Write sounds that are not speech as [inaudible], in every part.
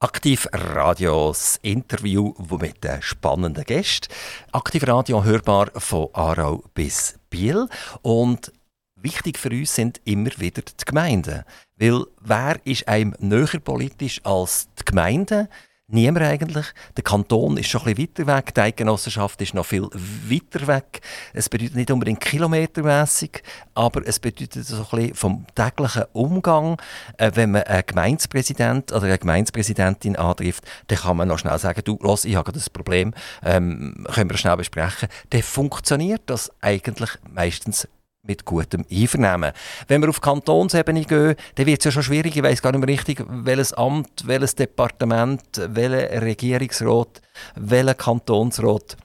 Aktiv Radios Interview mit den spannenden Gästen. Aktiv Radio hörbar von Aarau bis Biel. Und wichtig für uns sind immer wieder die Gemeinden. Weil wer ist einem näher politisch als die Gemeinden? Niemand eigentlich. Der Kanton ist schon ein bisschen weiter weg, die Eidgenossenschaft ist noch viel weiter weg. Es bedeutet nicht unbedingt kilometermässig, aber es bedeutet so ein bisschen vom täglichen Umgang. Äh, wenn man einen Gemeindepräsident oder eine Gemeindepräsidentin antrifft, dann kann man noch schnell sagen, du, los, ich habe das Problem, ähm, können wir schnell besprechen. Dann funktioniert das eigentlich meistens mit gutem Einvernehmen. Wenn wir auf Kantonsebene gehen, dann wird es ja schon schwierig. Ich weiß gar nicht mehr richtig, welches Amt, welches Departement, welcher Regierungsrat, welcher Kantonsrat.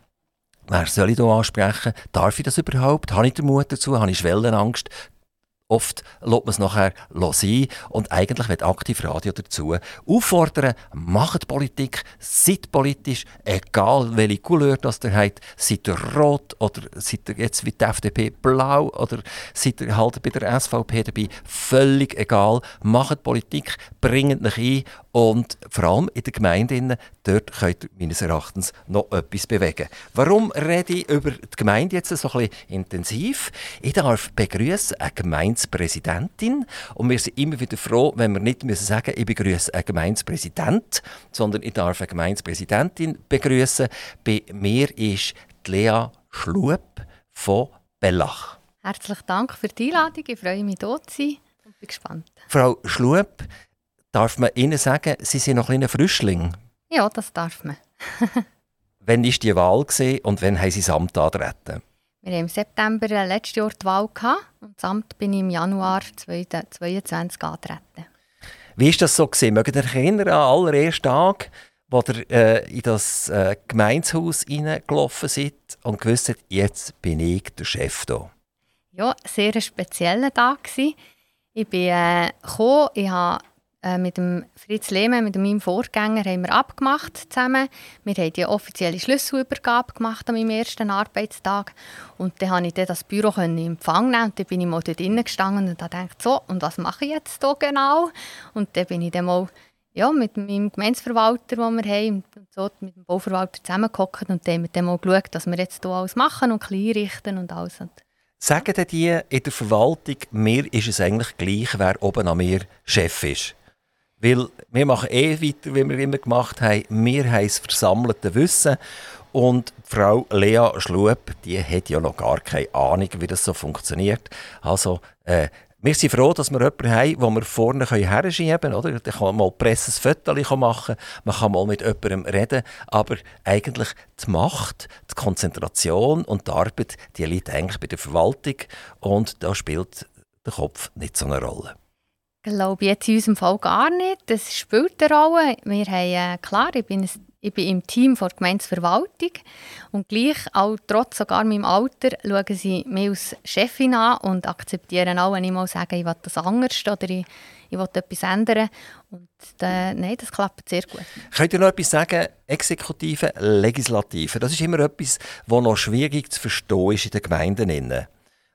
Wer soll ich hier ansprechen? Darf ich das überhaupt? Habe ich den Mut dazu? Habe ich Schwellenangst? Oft lässt man es nachher sein. Und eigentlich wird aktiv Radio dazu auffordern, macht Politik, seid politisch, egal welche Couleur das ihr habt, seid ihr rot oder seid ihr jetzt wie die FDP blau oder seid ihr halt bei der SVP dabei, völlig egal, macht Politik, bringt euch ein und vor allem in der Gemeinde, dort könnt ihr meines Erachtens noch etwas bewegen. Warum rede ich über die Gemeinde jetzt so ein bisschen intensiv? Ich darf begrüßen eine Gemeindepräsidentin und wir sind immer wieder froh, wenn wir nicht müssen sagen, ich begrüße einen Gemeindepräsident, sondern ich darf eine Gemeindepräsidentin begrüßen. Bei mir ist Lea Schlup von Bellach. Herzlichen Dank für die Einladung. Ich freue mich, hier zu sein und bin gespannt. Frau Schlup, Darf man Ihnen sagen, Sie sind noch ein Frischling? Ja, das darf man. [laughs] wann war die Wahl und wann haben Sie das Amt antreten? Wir haben im September letztes Jahr die Wahl gehabt und das Amt bin ich im Januar 2022 angetreten. Wie war das so? Gewesen? Mögt ihr euch erinnern an den allerersten Tag, wo ihr äh, in das äh, Gemeinshaus hineingelaufen seid und gewusst habt, jetzt bin ich der Chef hier? Ja, sehr ein spezieller Tag. Ich bin äh, gekommen, ich habe äh, mit dem Fritz Lehmann, mit meinem Vorgänger, haben wir abgemacht zusammen. Wir haben die offizielle Schlüsselübergabe gemacht an meinem ersten Arbeitstag. Und dann konnte ich dann das Büro in Empfang nehmen und dann bin ich mal dort drinnen gestanden und dachte, so, und was mache ich jetzt hier genau? Und dann bin ich dann mal ja, mit meinem Gemeinsverwalter, den wir haben, und so, mit dem Bauverwalter zusammengehockt und dann haben wir mal geschaut, dass wir jetzt hier alles machen und einrichten und alles. Sagen die in der Verwaltung, mir ist es eigentlich gleich, wer oben an mir Chef ist? Weil wir machen eh weiter, wie wir immer gemacht haben. Wir haben das versammelte Wissen. Und Frau Lea Schlup, die hat ja noch gar keine Ahnung, wie das so funktioniert. Also, äh, wir sind froh, dass wir jemanden haben, wo wir vorne herschieben können. Oder? Da kann man mal presses Foto machen, man kann mal mit jemandem reden. Aber eigentlich die Macht, die Konzentration und die Arbeit, die liegt eigentlich bei der Verwaltung. Und da spielt der Kopf nicht so eine Rolle glaube jetzt in unserem Fall gar nicht. Das spielt eine Rolle. Wir haben, äh, klar, ich bin, ich bin im Team der Gemeindeverwaltung und gleich, auch trotz sogar meinem Alter, schauen sie mich als Chefin an und akzeptieren auch, wenn ich mal sage, ich will das anders oder ich, ich will etwas ändern. Und äh, nein, das klappt sehr gut. Könnt ihr noch etwas sagen? Exekutive, Legislative, das ist immer etwas, was noch schwierig zu verstehen ist in den Gemeinden.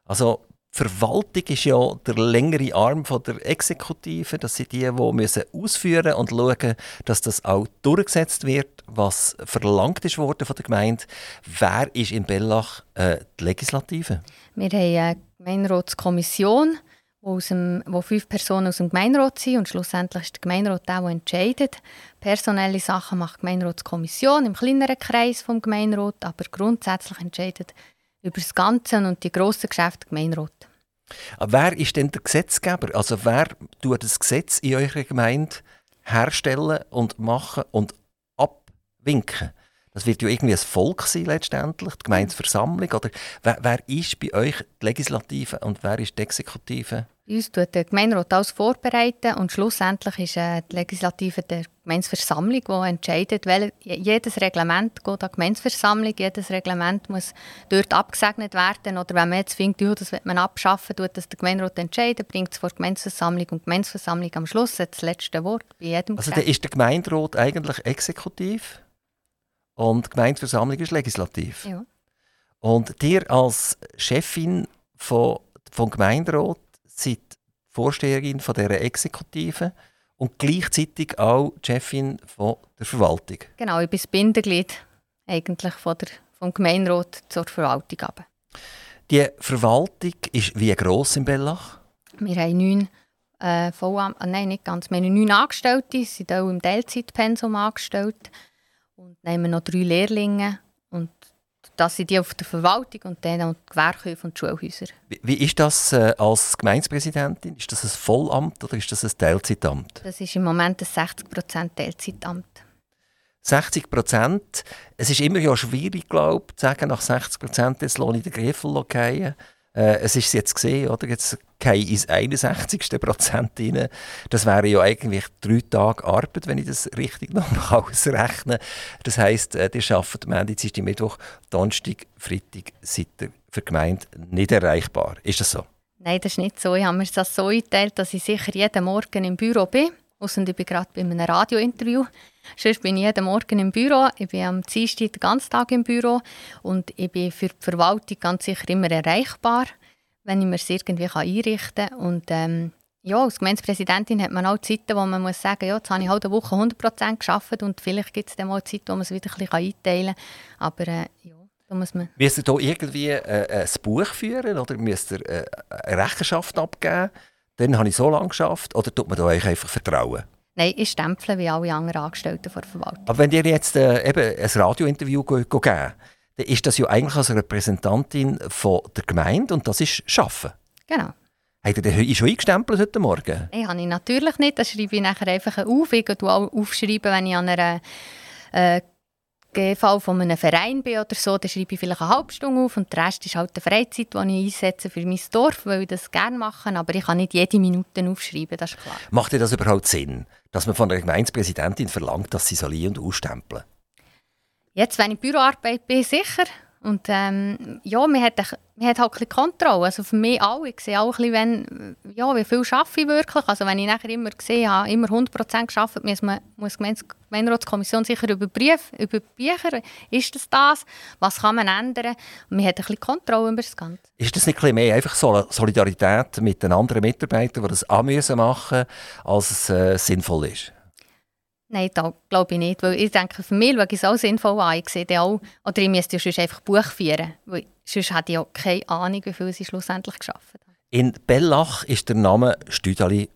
Also Verwaltung ist ja der längere Arm von der Exekutive. Das sind die, die müssen ausführen und schauen, dass das auch durchgesetzt wird, was verlangt ist worden von der Gemeinde. Wer ist in Bellach äh, die Legislative? Wir haben eine Gemeinderatskommission, wo, dem, wo fünf Personen aus dem Gemeinderat sind und schlussendlich ist der Gemeinderat auch, der entscheidet. Personelle Sachen macht die Gemeinderatskommission im kleineren Kreis vom Gemeinderat, aber grundsätzlich entscheidet über das Ganze und die grossen Geschäfte Gemeinderat. wer ist denn der Gesetzgeber? Also wer tut das Gesetz in eurer Gemeinde herstellen und machen und abwinken? Das wird ja irgendwie ein Volk sein letztendlich, die Gemeindeversammlung. Oder wer, wer ist bei euch die Legislative und wer ist die Exekutive? Uns tut der Gemeinderat alles vorbereiten und schlussendlich ist äh, die Legislative der Gemeindeversammlung, die entscheidet, weil jedes Reglement geht an die Gemeindeversammlung, jedes Reglement muss dort abgesegnet werden oder wenn man jetzt findet, ja, das wird man abschaffen, tut das der Gemeinderat entscheiden, bringt es vor die Gemeindeversammlung und die Gemeindeversammlung am Schluss hat das letzte Wort bei jedem Also dann ist der Gemeinderat eigentlich exekutiv und die Gemeindeversammlung ist legislativ? Ja. Und dir als Chefin von, vom Gemeinderat seid Vorsteherin von dieser Exekutive und gleichzeitig auch Chefin von der Verwaltung. Genau, ich bin das Bindeglied eigentlich von der, vom Gemeinderat zur Verwaltung. Aber. Die Verwaltung ist wie gross in Bellach? Wir haben neun äh, Vollam äh, nein, nicht ganz. Wir haben neun Angestellte, sind auch im Teilzeitpensum angestellt und nehmen noch drei Lehrlinge und das sind die auf der Verwaltung und dann auch die Gewerkhöfe und die Schulhäuser. Wie, wie ist das äh, als Gemeindepräsidentin? Ist das ein Vollamt oder ist das ein Teilzeitamt? Das ist im Moment ein 60% Teilzeitamt. 60 Prozent. Es ist immer ja schwierig, glaube ich, zu sagen, nach 60 Prozent jetzt lohne ich den Griffel fallen. Äh, es ist jetzt gesehen, oder? Jetzt gehe ich ins 61. Prozent rein. Das wäre ja eigentlich drei Tage Arbeit, wenn ich das richtig [laughs] noch ausrechne. Das heisst, äh, arbeitet am Ende, Dienstag, Mittwoch, Donnerstag, Freitag, seid ihr für die Gemeinde nicht erreichbar. Ist das so? Nein, das ist nicht so. Ich habe mir das so eingeteilt, dass ich sicher jeden Morgen im Büro bin. Ausser ich bin gerade bei einem Radiointerview. Sonst bin ich jeden Morgen im Büro. Ich bin am Dienstag den ganzen Tag im Büro. Und ich bin für die Verwaltung ganz sicher immer erreichbar, wenn ich mir es irgendwie einrichten kann. Und ähm, ja, als Gemeindepräsidentin hat man auch Zeiten, wo man muss sagen, ja, jetzt habe ich halt eine Woche 100% geschafft und vielleicht gibt es dann mal Zeit, wo man es wieder ein bisschen einteilen kann. Aber äh, ja, muss. Müsst ihr hier irgendwie äh, ein Buch führen oder müsst ihr äh, eine Rechenschaft abgeben? Dann habe ich so lange geschafft oder tut man da euch einfach vertrauen? Nein, ich stemple wie alle anderen Angestellten der Verwaltung. Aber wenn ihr jetzt äh, eben ein Radiointerview geben dann ist das ja eigentlich als Repräsentantin von der Gemeinde und das ist Schaffen. Genau. Habt ihr den schon eingestempelt heute Morgen? Nein, habe ich natürlich nicht. Das schreibe ich nachher einfach auf. Ich aufschreiben, wenn ich an einer äh, GV von einem Verein bin oder so, dann schreibe ich vielleicht eine halbe Stunde auf und der Rest ist halt die Freizeit, die ich einsetze für mein Dorf, weil ich das gerne mache, aber ich kann nicht jede Minute aufschreiben, das ist klar. Macht dir das überhaupt Sinn, dass man von der Gemeindepräsidentin verlangt, dass sie isolieren und ausstempeln? Jetzt, wenn ich Büroarbeit bin, sicher. Und ähm, ja, man hat, man hat halt ein bisschen Kontrolle. Also für mich auch. Ich sehe auch ein bisschen, wenn, ja, wie viel arbeite ich wirklich. Also wenn ich nachher immer gesehen habe, immer 100% gearbeitet, muss, man, muss die Gemeinderatskommission sicher überprüfen, überprüfen, ist das das? Was kann man ändern? Und man hat ein bisschen Kontrolle über das Ganze. Ist das nicht ein mehr einfach Solidarität mit den anderen Mitarbeitern, die das auch machen müssen, als es äh, sinnvoll ist? Nein, da glaube ich nicht. Weil ich denke, für mich schaue ich es auch sinnvoll an. Ich sehe auch, oder ich müsste ja sonst einfach Buch führen. Weil sonst hätte ich auch keine Ahnung, wie viel sie schlussendlich geschafft haben. In Bellach ist der Name Stüdali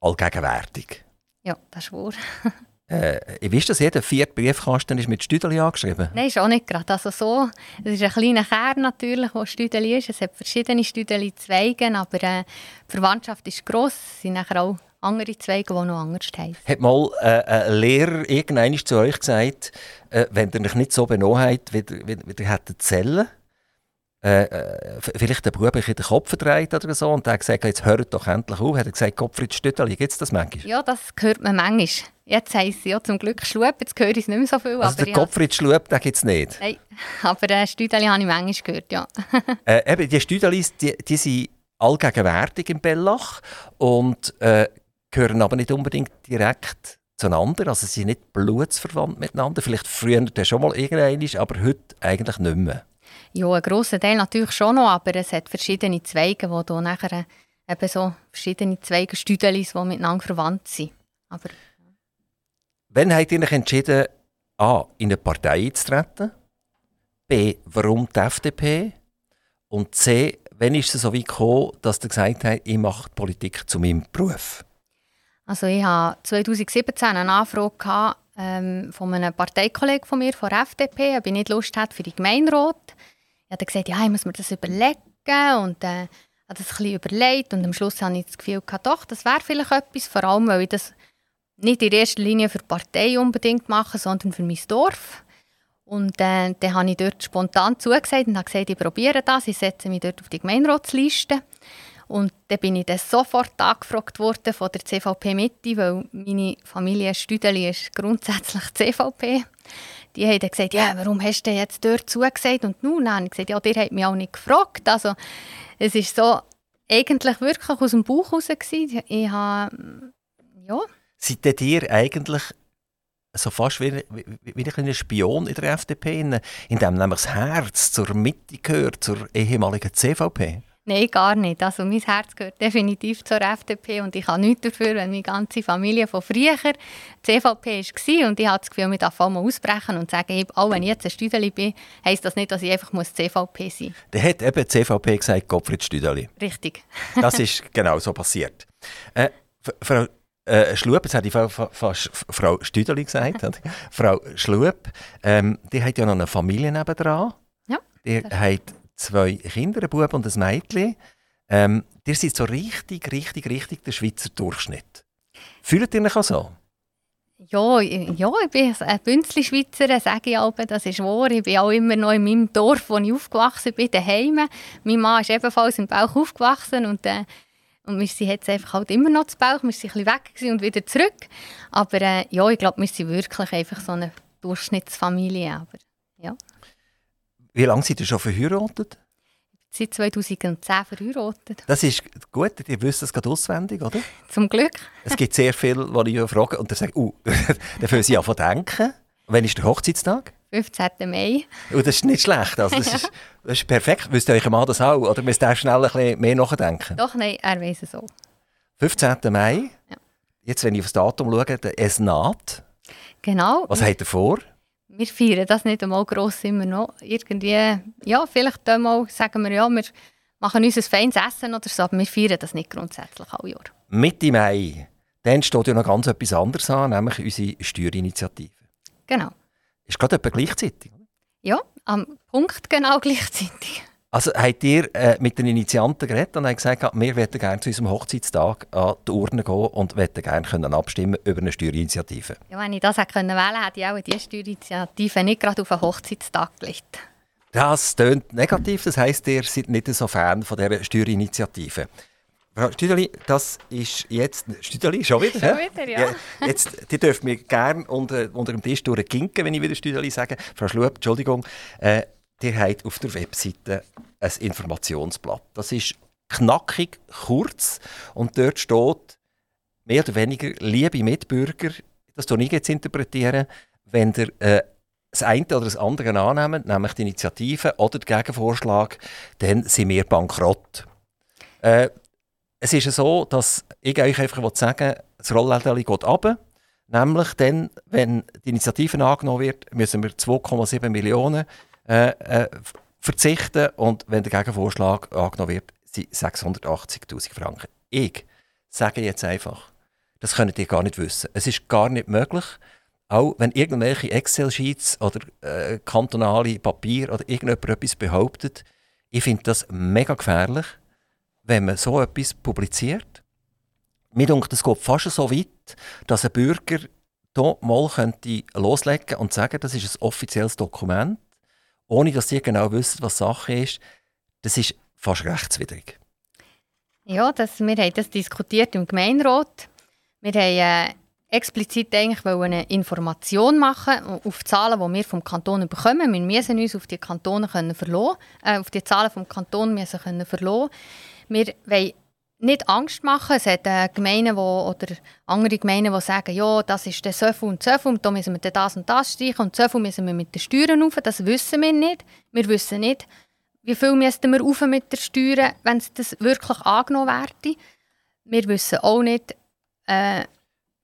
allgegenwärtig. Ja, das ist wahr. [laughs] äh, ich weiß, dass jeder vierte Briefkasten ist mit Stüdeli angeschrieben Nein, ist auch nicht gerade. Also so, es ist ein kleiner Kern natürlich, wo Stüdeli ist. Es hat verschiedene Stüdeli-Zweige, aber äh, die Verwandtschaft ist gross. Es sind nachher auch andere Zweige, die noch anders heißen. Hat mal äh, ein Lehrer irgendwann zu euch gesagt, äh, wenn ihr euch nicht so benommen habt, wie, wie, wie ihr hättet zählen, äh, äh vielleicht der Bub in den Kopf verdreht oder so und der hat gesagt, jetzt hört doch endlich auf. Hat er gesagt, Gottfried Stütterli, gibt es das manchmal? Ja, das hört man manchmal. Jetzt heisst es ja zum Glück Schlup, jetzt höre ich es nicht mehr so viel. Also aber der Gottfried Schlup, den gibt es nicht? Nein, [laughs] aber äh, Stüdeli habe ich manchmal gehört, ja. [laughs] äh, eben, die Stüdelis, die, die sind allgegenwärtig in Bellach und äh, gehören aber nicht unbedingt direkt zueinander. Also sie sind nicht blutsverwandt miteinander. Vielleicht früher schon mal irgendein, aber heute eigentlich nicht mehr. Ja, ein grosser Teil natürlich schon noch, aber es hat verschiedene Zweige, wo da nachher eben so verschiedene Zweige, Stüdelis, die miteinander verwandt sind. Aber, Wann habt ihr euch entschieden, A, in eine Partei einzutreten? B, warum die FDP? Und C, wann ist es so weit gekommen, dass ihr gesagt habt, ich mache Politik zu meinem Beruf? Also ich hatte 2017 eine Anfrage gehabt, ähm, von einem Parteikollegen von mir, von der FDP, ob ich nicht Lust hatte für die Gemeinderat. Ich habe gesagt, ja, ich muss mir das überlegen und äh, habe das ein bisschen überlegt und am Schluss hatte ich das Gefühl, gehabt, doch, das wäre vielleicht etwas, vor allem, weil ich das nicht in erster Linie für die Partei unbedingt mache, sondern für mein Dorf. Und äh, dann habe ich dort spontan zugesagt und habe gesagt, ich probiere das, ich setze mich dort auf die Gemeinderatsliste. Und dann bin ich dann sofort angefragt worden von der CVP Mitte, weil meine Familie Stüdeli ist grundsätzlich CVP. Die haben dann gesagt, ja, warum hast du jetzt dort zugesagt? Und nun habe ich gesagt, ja, der hat mich auch nicht gefragt. Also es ist so eigentlich wirklich aus dem Bauch heraus. Ich habe, ja. Seid ihr eigentlich so fast wie, wie, wie ein Spion in der FDP, in dem nämlich das Herz zur Mitte gehört, zur ehemaligen CVP? Nein, gar nicht. Also mein Herz gehört definitiv zur FDP und ich habe nichts dafür, wenn meine ganze Familie von früher CVP war und ich habe das Gefühl, ich darf mal ausbrechen und sagen, auch wenn ich jetzt ein Stüdeli bin, heisst das nicht, dass ich einfach muss CVP sein muss. Der hat eben CVP gesagt, Gottfried Stüdeli. Richtig. das ist [laughs] genau so passiert. Äh, Frau äh, Schlup, jetzt hätte ich fast Frau Stüdeli gesagt, [laughs] Frau Schlup, ähm, die hat ja noch eine Familie nebendran. Ja. Die hat zwei Kinder, ein Bub und ein Mädchen. Ähm, ihr seid so richtig, richtig, richtig der Schweizer Durchschnitt. Fühlt ihr euch auch so? Ja, ja, ich bin ein Bünzli-Schweizer, sage ich auch, das ist wahr. Ich bin auch immer noch in meinem Dorf, wo ich aufgewachsen bin, daheim. Mein Mann ist ebenfalls im Bauch aufgewachsen und, äh, und wir sind jetzt einfach halt immer noch zu Bauch. Wir sind ein bisschen weg und wieder zurück. Aber äh, ja, ich glaube, wir sind wirklich einfach so eine Durchschnittsfamilie. Aber. Wie lange seid ihr schon verheiratet? Seit 2010 verheiratet. Das ist gut, ihr wisst das gerade auswendig, oder? Zum Glück. es gibt sehr viele, die ich frage und [laughs] dann sagen, uh, dann fangen sie zu denken. Wann ist der Hochzeitstag? 15. Mai. Oh, das ist nicht schlecht. Also das, ist, [laughs] das ist perfekt. Wisst ihr euch Mann das auch? Oder müsst ihr schnell ein bisschen mehr nachdenken? Doch, nein, er weiß es so. 15. Mai. Ja. Jetzt, wenn ich auf das Datum schaue, es naht. Genau. Was habt ihr vor? Wir feiern das nicht einmal gross immer noch. Irgendwie, ja, vielleicht einmal sagen wir, ja, wir machen uns ein feines Essen oder so, aber wir feiern das nicht grundsätzlich alle Jahr. Mitte Mai, dann steht ja noch ganz etwas anderes an, nämlich unsere Steuerinitiative. Genau. Ist gerade etwa gleichzeitig? Ja, am Punkt genau [laughs] gleichzeitig. Also habt ihr äh, mit den Initianten geredet und gesagt, wir möchten gerne zu unserem Hochzeitstag an die Urne gehen und möchten gerne können abstimmen über eine Steuerinitiative? Ja, wenn ich das hätte wählen können, hätte ich auch diese Steuerinitiative nicht gerade auf einen Hochzeitstag gelegt. Das klingt negativ, das heisst, ihr seid nicht so Fan von dieser Steuerinitiative. Frau Stüdeli, das ist jetzt... Stüdeli, schon wieder? Schon wieder, ja. ja jetzt, die dürfen mir gerne unter, unter dem Tisch durchginken, wenn ich wieder Stüdeli sage. Frau Schlup, Entschuldigung. Äh, ihr habt auf der Webseite ein Informationsblatt. Das ist knackig, kurz und dort steht mehr oder weniger, liebe Mitbürger, das tue ich jetzt interpretieren, wenn ihr äh, das eine oder das andere annehmt, nämlich die Initiative oder den Gegenvorschlag, dann sind wir bankrott. Äh, es ist so, dass ich euch einfach sagen will, das Rolllädchen geht runter. Nämlich dann, wenn die Initiative angenommen wird, müssen wir 2,7 Millionen äh, äh, verzichten und wenn der Gegenvorschlag angenommen wird, sind 680'000 Franken. Ich sage jetzt einfach, das könnt ihr gar nicht wissen. Es ist gar nicht möglich, auch wenn irgendwelche Excel-Sheets oder äh, kantonale Papier oder irgendjemand etwas behauptet, ich finde das mega gefährlich, wenn man so etwas publiziert. Mir denkt, es geht fast so weit, dass ein Bürger hier mal könnte loslegen und sagen, das ist ein offizielles Dokument ohne dass sie genau wissen, was Sache ist, das ist fast rechtswidrig. Ja, das, wir haben das diskutiert im Gemeinderat. Wir haben äh, explizit eigentlich eine Information machen auf Zahlen, die wir vom Kanton bekommen. Wir müssen uns auf die Kantone können verlassen, äh, auf die Zahlen vom Kanton müssen können verlassen. Wir wollen nicht Angst machen. Es hat äh, Gemeinden wo, oder andere Gemeinden, die sagen, ja, das ist so viel und so viel und da müssen wir das und das streichen und so viel müssen wir mit den Steuern rauf. Das wissen wir nicht. Wir wissen nicht, wie viel müssten wir rauf mit den Steuern, wenn es das wirklich angenommen werde. Wir wissen auch nicht, äh,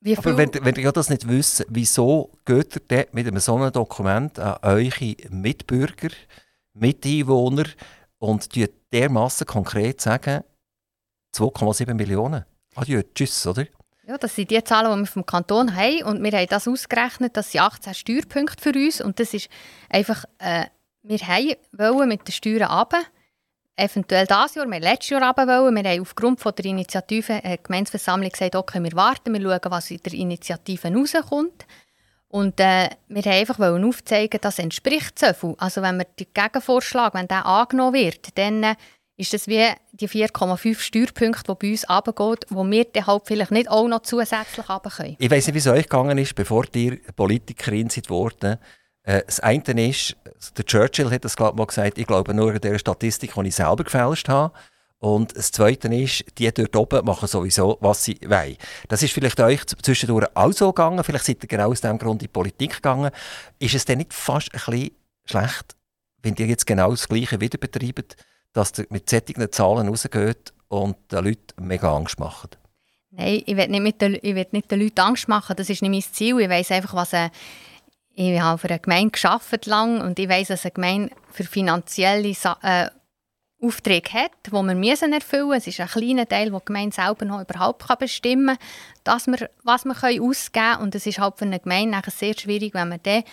wie viel... Aber wenn, wenn ihr das nicht wisst, wieso geht ihr dort mit einem so einem Dokument an eure Mitbürger, Miteinwohner und dermassen konkret sagen, 2,7 Millionen. Adieu, tschüss, oder? Ja, das sind die Zahlen, die wir vom Kanton haben. Und wir haben das ausgerechnet, das sind 18 Steuerpunkte für uns. Und das ist einfach, äh, wir wollen mit den Steuern runter. Eventuell dieses Jahr, wir haben letztes Jahr runter wollen. Wir haben aufgrund von der Initiative äh, Gemeinsversammlung gesagt, okay, wir warten, wir schauen, was in der Initiative rauskommt. Und äh, wir haben einfach aufzeigen, das entspricht so viel. Also wenn wir den Gegenvorschlag, wenn der angenommen wird, dann äh, ist das wie die 4,5 Steuerpunkte, die bei uns runtergehen, wo wir dann halt vielleicht nicht auch noch zusätzlich runter können. Ich weiss nicht, wie es euch gegangen ist, bevor ihr Politikerin seid worden. Äh, das eine ist, der Churchill hat das glaube mal gesagt, ich glaube nur an der Statistik, die ich selber gefälscht habe. Und das Zweite ist, die dort oben machen sowieso, was sie wollen. Das ist vielleicht euch zwischendurch auch so gegangen, vielleicht seid ihr genau aus diesem Grund in die Politik gegangen. Ist es denn nicht fast ein bisschen schlecht, wenn ihr jetzt genau das Gleiche wieder betreibt? Dass ihr mit solchen Zahlen rausgeht und den Leuten mega Angst macht? Nein, ich will nicht, mit den, ich will nicht den Leuten Angst machen. Das ist nicht mein Ziel. Ich weiß einfach, was eine, ich habe für eine Gemeinde gearbeitet lang und ich weiß, dass eine Gemeinde für finanzielle äh, Aufträge hat, die wir müssen erfüllen müssen. Es ist ein kleiner Teil, den die Gemeinde selber noch überhaupt bestimmen kann, dass wir, was wir ausgeben können. Und es ist halt für eine Gemeinde sehr schwierig, wenn wir dann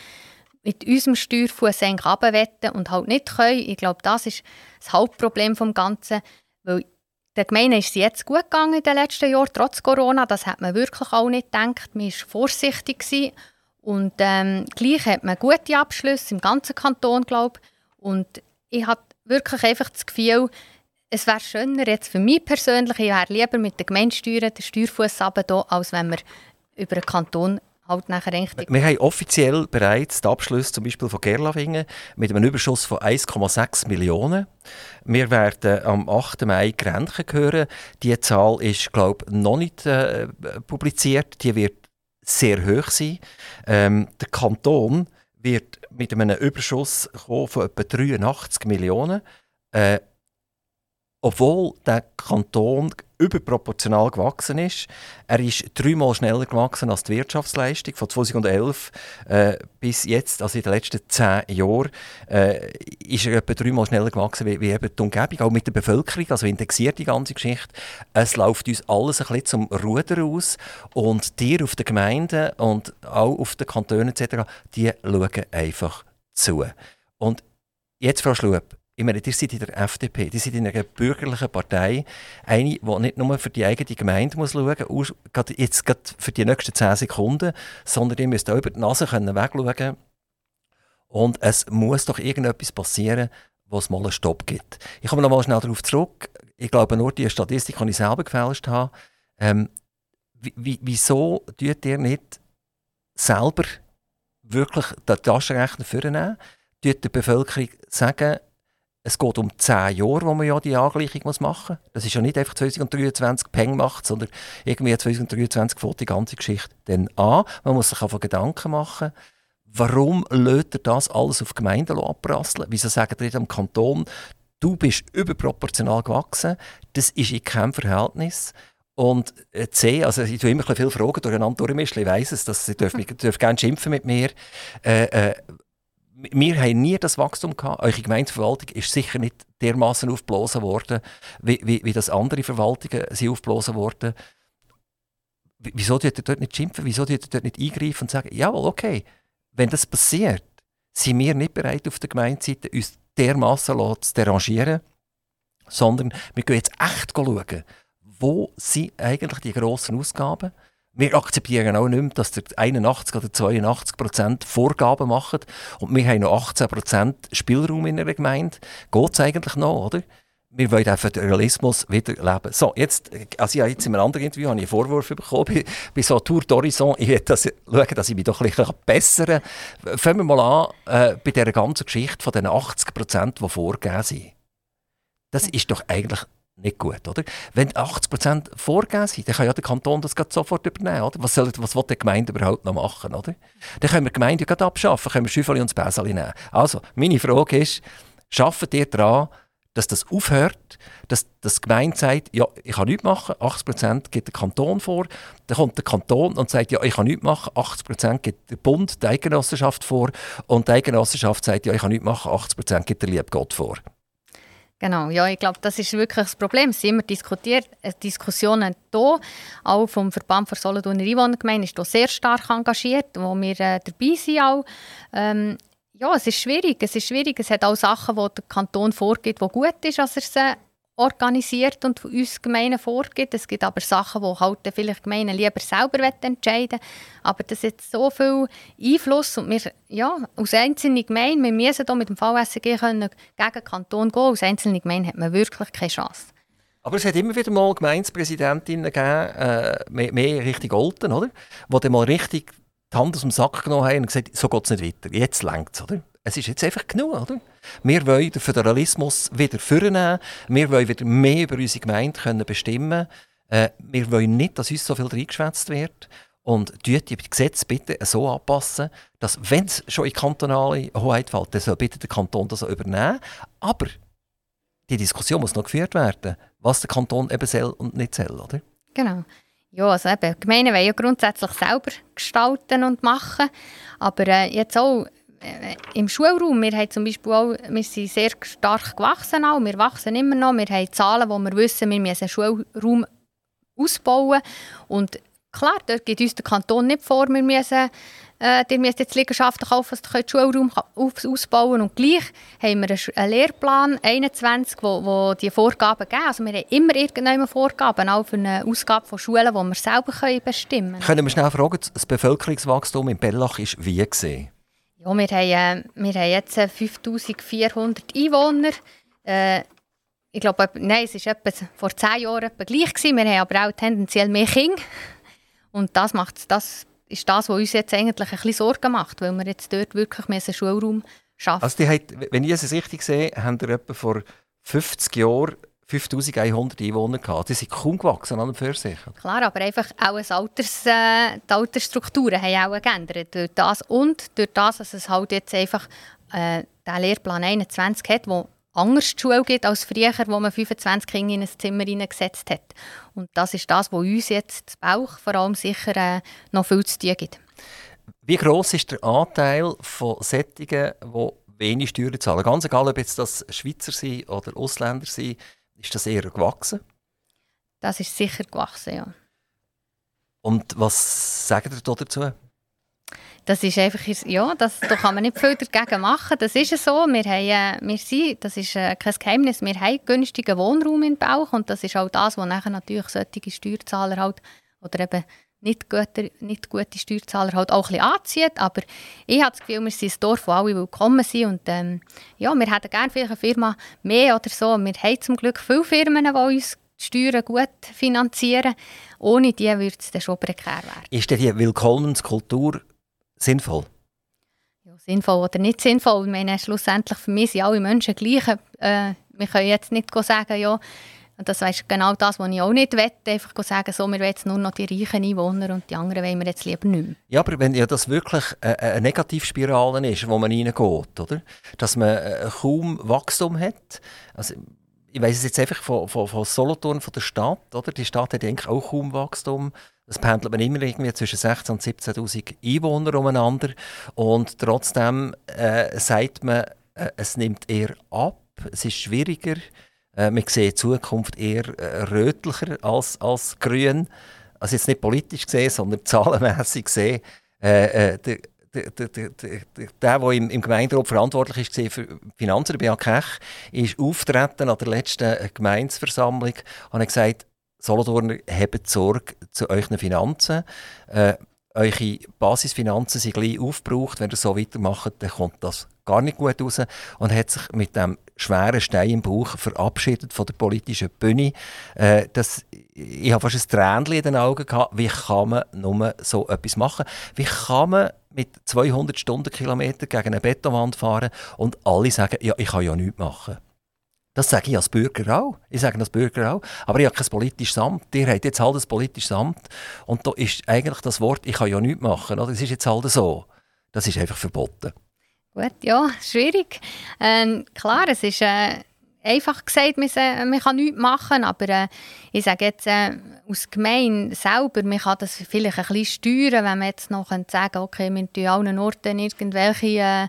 mit unserem Steuerfuß runterwetten und halt nicht können. Ich glaube, das ist das Hauptproblem des Ganzen, weil der Gemeinde ist es jetzt gut gegangen in den letzten Jahren, trotz Corona. Das hat man wirklich auch nicht gedacht. Man war vorsichtig. Gewesen. Und ähm, gleich hat man gute Abschlüsse im ganzen Kanton, glaube ich. Und ich habe wirklich einfach das Gefühl, es wäre schöner jetzt für mich persönlich, ich wäre lieber mit den Gemeindesteuern den Steuerfuß runter, als wenn wir über den Kanton halt nachher eigentlich... Wir haben offiziell bereits den Abschluss zum Beispiel von Gerlawingen mit einem Überschuss von 1,6 Millionen. Wir werden am 8. Mai Grenchen hören. Die Zahl ist, glaube ich, noch nicht äh, publiziert. Die wird sehr hoch sein. Ähm, der Kanton wird mit einem Überschuss von etwa 83 Millionen. Äh, obwohl der Kanton überproportional gewachsen ist. Er ist dreimal schneller gewachsen als die Wirtschaftsleistung. Von 2011 äh, bis jetzt, also in den letzten zehn Jahren, äh, ist er etwa dreimal schneller gewachsen wie, wie eben die Umgebung, auch mit der Bevölkerung, also indexiert die ganze Geschichte. Es läuft uns alles ein bisschen zum Ruder aus und die auf den Gemeinden und auch auf den Kantonen etc., die schauen einfach zu. Und jetzt, Frau Schlup, ich meine, ihr seid in der FDP, ihr seid in einer bürgerlichen Partei, eine, die nicht nur für die eigene Gemeinde muss schauen muss, jetzt gerade für die nächsten 10 Sekunden, sondern ihr müsst auch über die Nase können wegschauen Und es muss doch irgendetwas passieren, wo es mal einen Stopp gibt. Ich komme noch mal schnell darauf zurück. Ich glaube, nur die Statistik, die ich selber gefälscht habe. Ähm, wieso tut ihr nicht selber wirklich den Taschenrechner vornehmen? Tut der Bevölkerung sagen, es geht um zehn Jahre, wo man ja die Angleichung machen muss. Das ist ja nicht einfach 2023 Peng macht, sondern irgendwie 2023 fängt die ganze Geschichte dann an. Man muss sich einfach Gedanken machen, warum lädt er das alles auf Gemeinden abprasseln? Wieso sagen ihr am Kanton, du bist überproportional gewachsen, das ist in keinem Verhältnis. Und äh, C, also ich tue immer viele Fragen durcheinander ich weiss es, dass Sie dürfen, dürfen gerne schimpfen mit mir. Äh, äh, wir haben nie das Wachstum gehabt. Eure Gemeindeverwaltung ist sicher nicht dermaßen aufgeblasen worden, wie, wie, wie das andere Verwaltungen sind aufgeblasen worden. Wieso tut ihr dort nicht schimpfen? Wieso tut ihr dort nicht eingreifen und sagen, jawohl, okay, wenn das passiert, sind wir nicht bereit, auf der Gemeindeseite uns dermaßen zu derangieren, sondern wir gehen jetzt echt schauen, wo sind eigentlich die grossen Ausgaben sind wir akzeptieren auch nicht mehr, dass der 81 oder 82 Prozent Vorgaben machen und wir haben noch 18 Prozent Spielraum in einer Gemeinde. Geht es eigentlich noch, oder? Wir wollen den Föderalismus wieder leben. So, jetzt, also ich habe jetzt in einem anderen Interview einen Vorwurf bekommen, bei, bei so Tour d'Horizon, ich will das, schauen, dass ich mich doch ein bisschen bessern kann. Fangen wir mal an, äh, bei dieser ganzen Geschichte von den 80 Prozent, die vorgegeben sind. Das ist doch eigentlich nicht gut, oder? Wenn 80% vorgegeben sind, dann kann ja der Kanton das sofort übernehmen, oder? Was, soll, was will die Gemeinde überhaupt noch machen, oder? Dann können wir die Gemeinde ja abschaffen, können wir Schüffeli und das Bäseli nehmen. Also, meine Frage ist, schafft ihr daran, dass das aufhört, dass, die Gemeinde sagt, ja, ich kann nichts machen, 80% gibt der Kanton vor, dann kommt der Kanton und sagt, ja, ich kann nichts machen, 80% gibt der Bund, die Eidgenossenschaft vor und die Eidgenossenschaft sagt, ja, ich kann nichts machen, 80% gibt der liebe Gott vor. Genau, ja, ich glaube, das ist wirklich das Problem. Es sind immer diskutiert, äh, Diskussionen hier. Auch vom Verband für Solothurner Einwohnergemeinde ist hier sehr stark engagiert, wo wir äh, dabei sind. Auch. Ähm, ja, es ist schwierig. Es ist schwierig. Es hat auch Sachen, die der Kanton vorgibt, die gut ist, als er sie organisiert und von uns Gemeinden vorgibt. Es gibt aber Sachen, die halt vielleicht Gemeinden lieber selber entscheiden Aber das hat so viel Einfluss und wir, ja, als einzelne Gemeinde, wir müssen hier mit dem VSG können gegen Kanton gehen. Als einzelne Gemeinde hat man wirklich keine Chance. Aber es hat immer wieder mal Gemeindepräsidentinnen gegeben, äh, mehr, mehr Richtung Olten, oder? Die dann mal richtig die Hand aus dem Sack genommen haben und gesagt so geht es nicht weiter. Jetzt längt es, oder? Es ist jetzt einfach genug, oder? Wir wollen den Föderalismus wieder vornehmen. Wir wollen wieder mehr über unsere Gemeinde können bestimmen äh, Wir wollen nicht, dass uns so viel reingeschwätzt wird. Und die Gesetze bitte so anpassen, dass, wenn es schon in kantonale Hoheit fällt, dann soll bitte der Kanton das übernehmen. Aber die Diskussion muss noch geführt werden, was der Kanton eben soll und nicht soll, oder? Genau. Ja, also eben, Gemeinden wollen ja grundsätzlich selber gestalten und machen, aber äh, jetzt auch im Schulraum, wir haben zum Beispiel auch, wir sind sehr stark gewachsen auch, wir wachsen immer noch, wir haben Zahlen, wo wir wissen, wir müssen den Schulraum ausbauen und klar, dort gibt uns der Kanton nicht vor, wir müssen äh, ihr jetzt Liegenschaften kaufen, dass ihr Schulraum ausbauen Und gleich haben wir einen Lehrplan 21, wo, wo die Vorgaben geben. Also wir haben immer irgendeine Vorgaben, auch für eine Ausgabe von Schulen, die wir selber bestimmen können. Können wir schnell fragen, das Bevölkerungswachstum in Bellach ist wie gesehen? Ja, wir haben, äh, wir haben jetzt 5400 Einwohner. Äh, ich glaube, nein, es war vor zehn Jahren etwa gleich. Gewesen. Wir haben aber auch tendenziell mehr Kinder. Und das, macht, das ist das, was uns jetzt eigentlich ein bisschen Sorgen macht, weil wir jetzt dort wirklich mehr Schulraum schaffen. Also die hat, wenn ich es richtig sehe, haben wir etwa vor 50 Jahren 5100 Einwohner gehabt. Die sind kaum gewachsen an und für sich. Klar, aber einfach auch ein Alters, äh, die Altersstrukturen haben auch geändert. Durch das und durch das, dass es halt jetzt einfach äh, den Lehrplan 21 hat, wo anders die Schule gibt als früher, wo man 25 Kinder in ein Zimmer hineingesetzt hat. Und das ist das, was uns jetzt das Bauch vor allem sicher äh, noch viel zu tun gibt. Wie groß ist der Anteil von Sättigen, die wenig Steuern zahlen? Ganz egal, ob jetzt das Schweizer sind oder Ausländer sind, ist das eher gewachsen? Das ist sicher gewachsen, ja. Und was sagt ihr dazu? Das ist einfach, ja, das, da kann man nicht viel dagegen machen. Das ist so. Wir haben, äh, wir sind, das ist äh, kein Geheimnis, wir haben günstigen Wohnraum in Bauch und das ist auch das, was nachher natürlich solche Steuerzahler halt, oder eben nicht gute, nicht gute Steuerzahler halt auch ein bisschen anzieht. Aber ich habe das Gefühl, wir sind ein Dorf, wo alle willkommen sind und ähm, ja, wir hätten gerne vielleicht eine Firma mehr oder so. Wir haben zum Glück viele Firmen, die uns die Steuern gut finanzieren. Ohne die würde es dann schon prekär werden. Ist denn die Willkommenskultur sinnvoll? Ja, sinnvoll oder nicht sinnvoll. Ich meine, schlussendlich für mich sind alle Menschen gleich. Äh, wir können jetzt nicht sagen, ja, das ist genau das, was ich auch nicht will. Einfach sagen, so, wir wollen jetzt nur noch die reichen Einwohner und die anderen wollen wir jetzt lieber nicht mehr. Ja, aber wenn ja das wirklich eine Negativspirale ist, wo man reingeht, oder? dass man äh, kaum Wachstum hat, also ich weiß es jetzt einfach von, von, von Solothurn, von der Stadt, oder? die Stadt hat eigentlich auch kaum Wachstum, es pendelt man immer irgendwie zwischen 16.000 und 17.000 Einwohner umeinander. Und trotzdem äh, sagt man, äh, es nimmt eher ab, es ist schwieriger. Äh, man sieht die Zukunft eher äh, rötlicher als, als grün. Also jetzt nicht politisch gesehen, sondern [laughs] zahlenmässig gesehen. Äh, äh der, der, der, der, der, der im, im Gemeinderat verantwortlich war für Finanzen, der Kech, ist auftreten an der letzten Gemeinsversammlung und hat gesagt, Solothurner, habt Sorge zu euren Finanzen. Äh, eure Basisfinanzen sind gleich aufgebraucht. Wenn ihr so weitermacht, dann kommt das gar nicht gut raus. Und hat sich mit dem schweren Stein im Bauch verabschiedet von der politischen Bühne. Äh, das, ich habe fast ein Tränchen in den Augen gehabt. Wie kann man nur so etwas machen? Wie kann man mit 200 Stundenkilometern gegen eine Betonwand fahren und alle sagen, ja, ich kann ja nichts machen? Das sage ich als Bürger auch. Ich sage als Bürger auch. Aber ich habe kein politisches Amt. Ihr habt jetzt halt ein politisches Amt. Und da ist eigentlich das Wort, ich kann ja nichts machen. Oder? Das ist jetzt halt so. Das ist einfach verboten. Gut, ja, schwierig. Ähm, klar, es ist äh, einfach gesagt, man, kann nichts machen. Aber äh, ich sage jetzt, äh, aus Gemeinde selber, man kann das vielleicht ein bisschen steuern, wenn man jetzt noch sagen okay, wir tun allen Orten irgendwelche äh,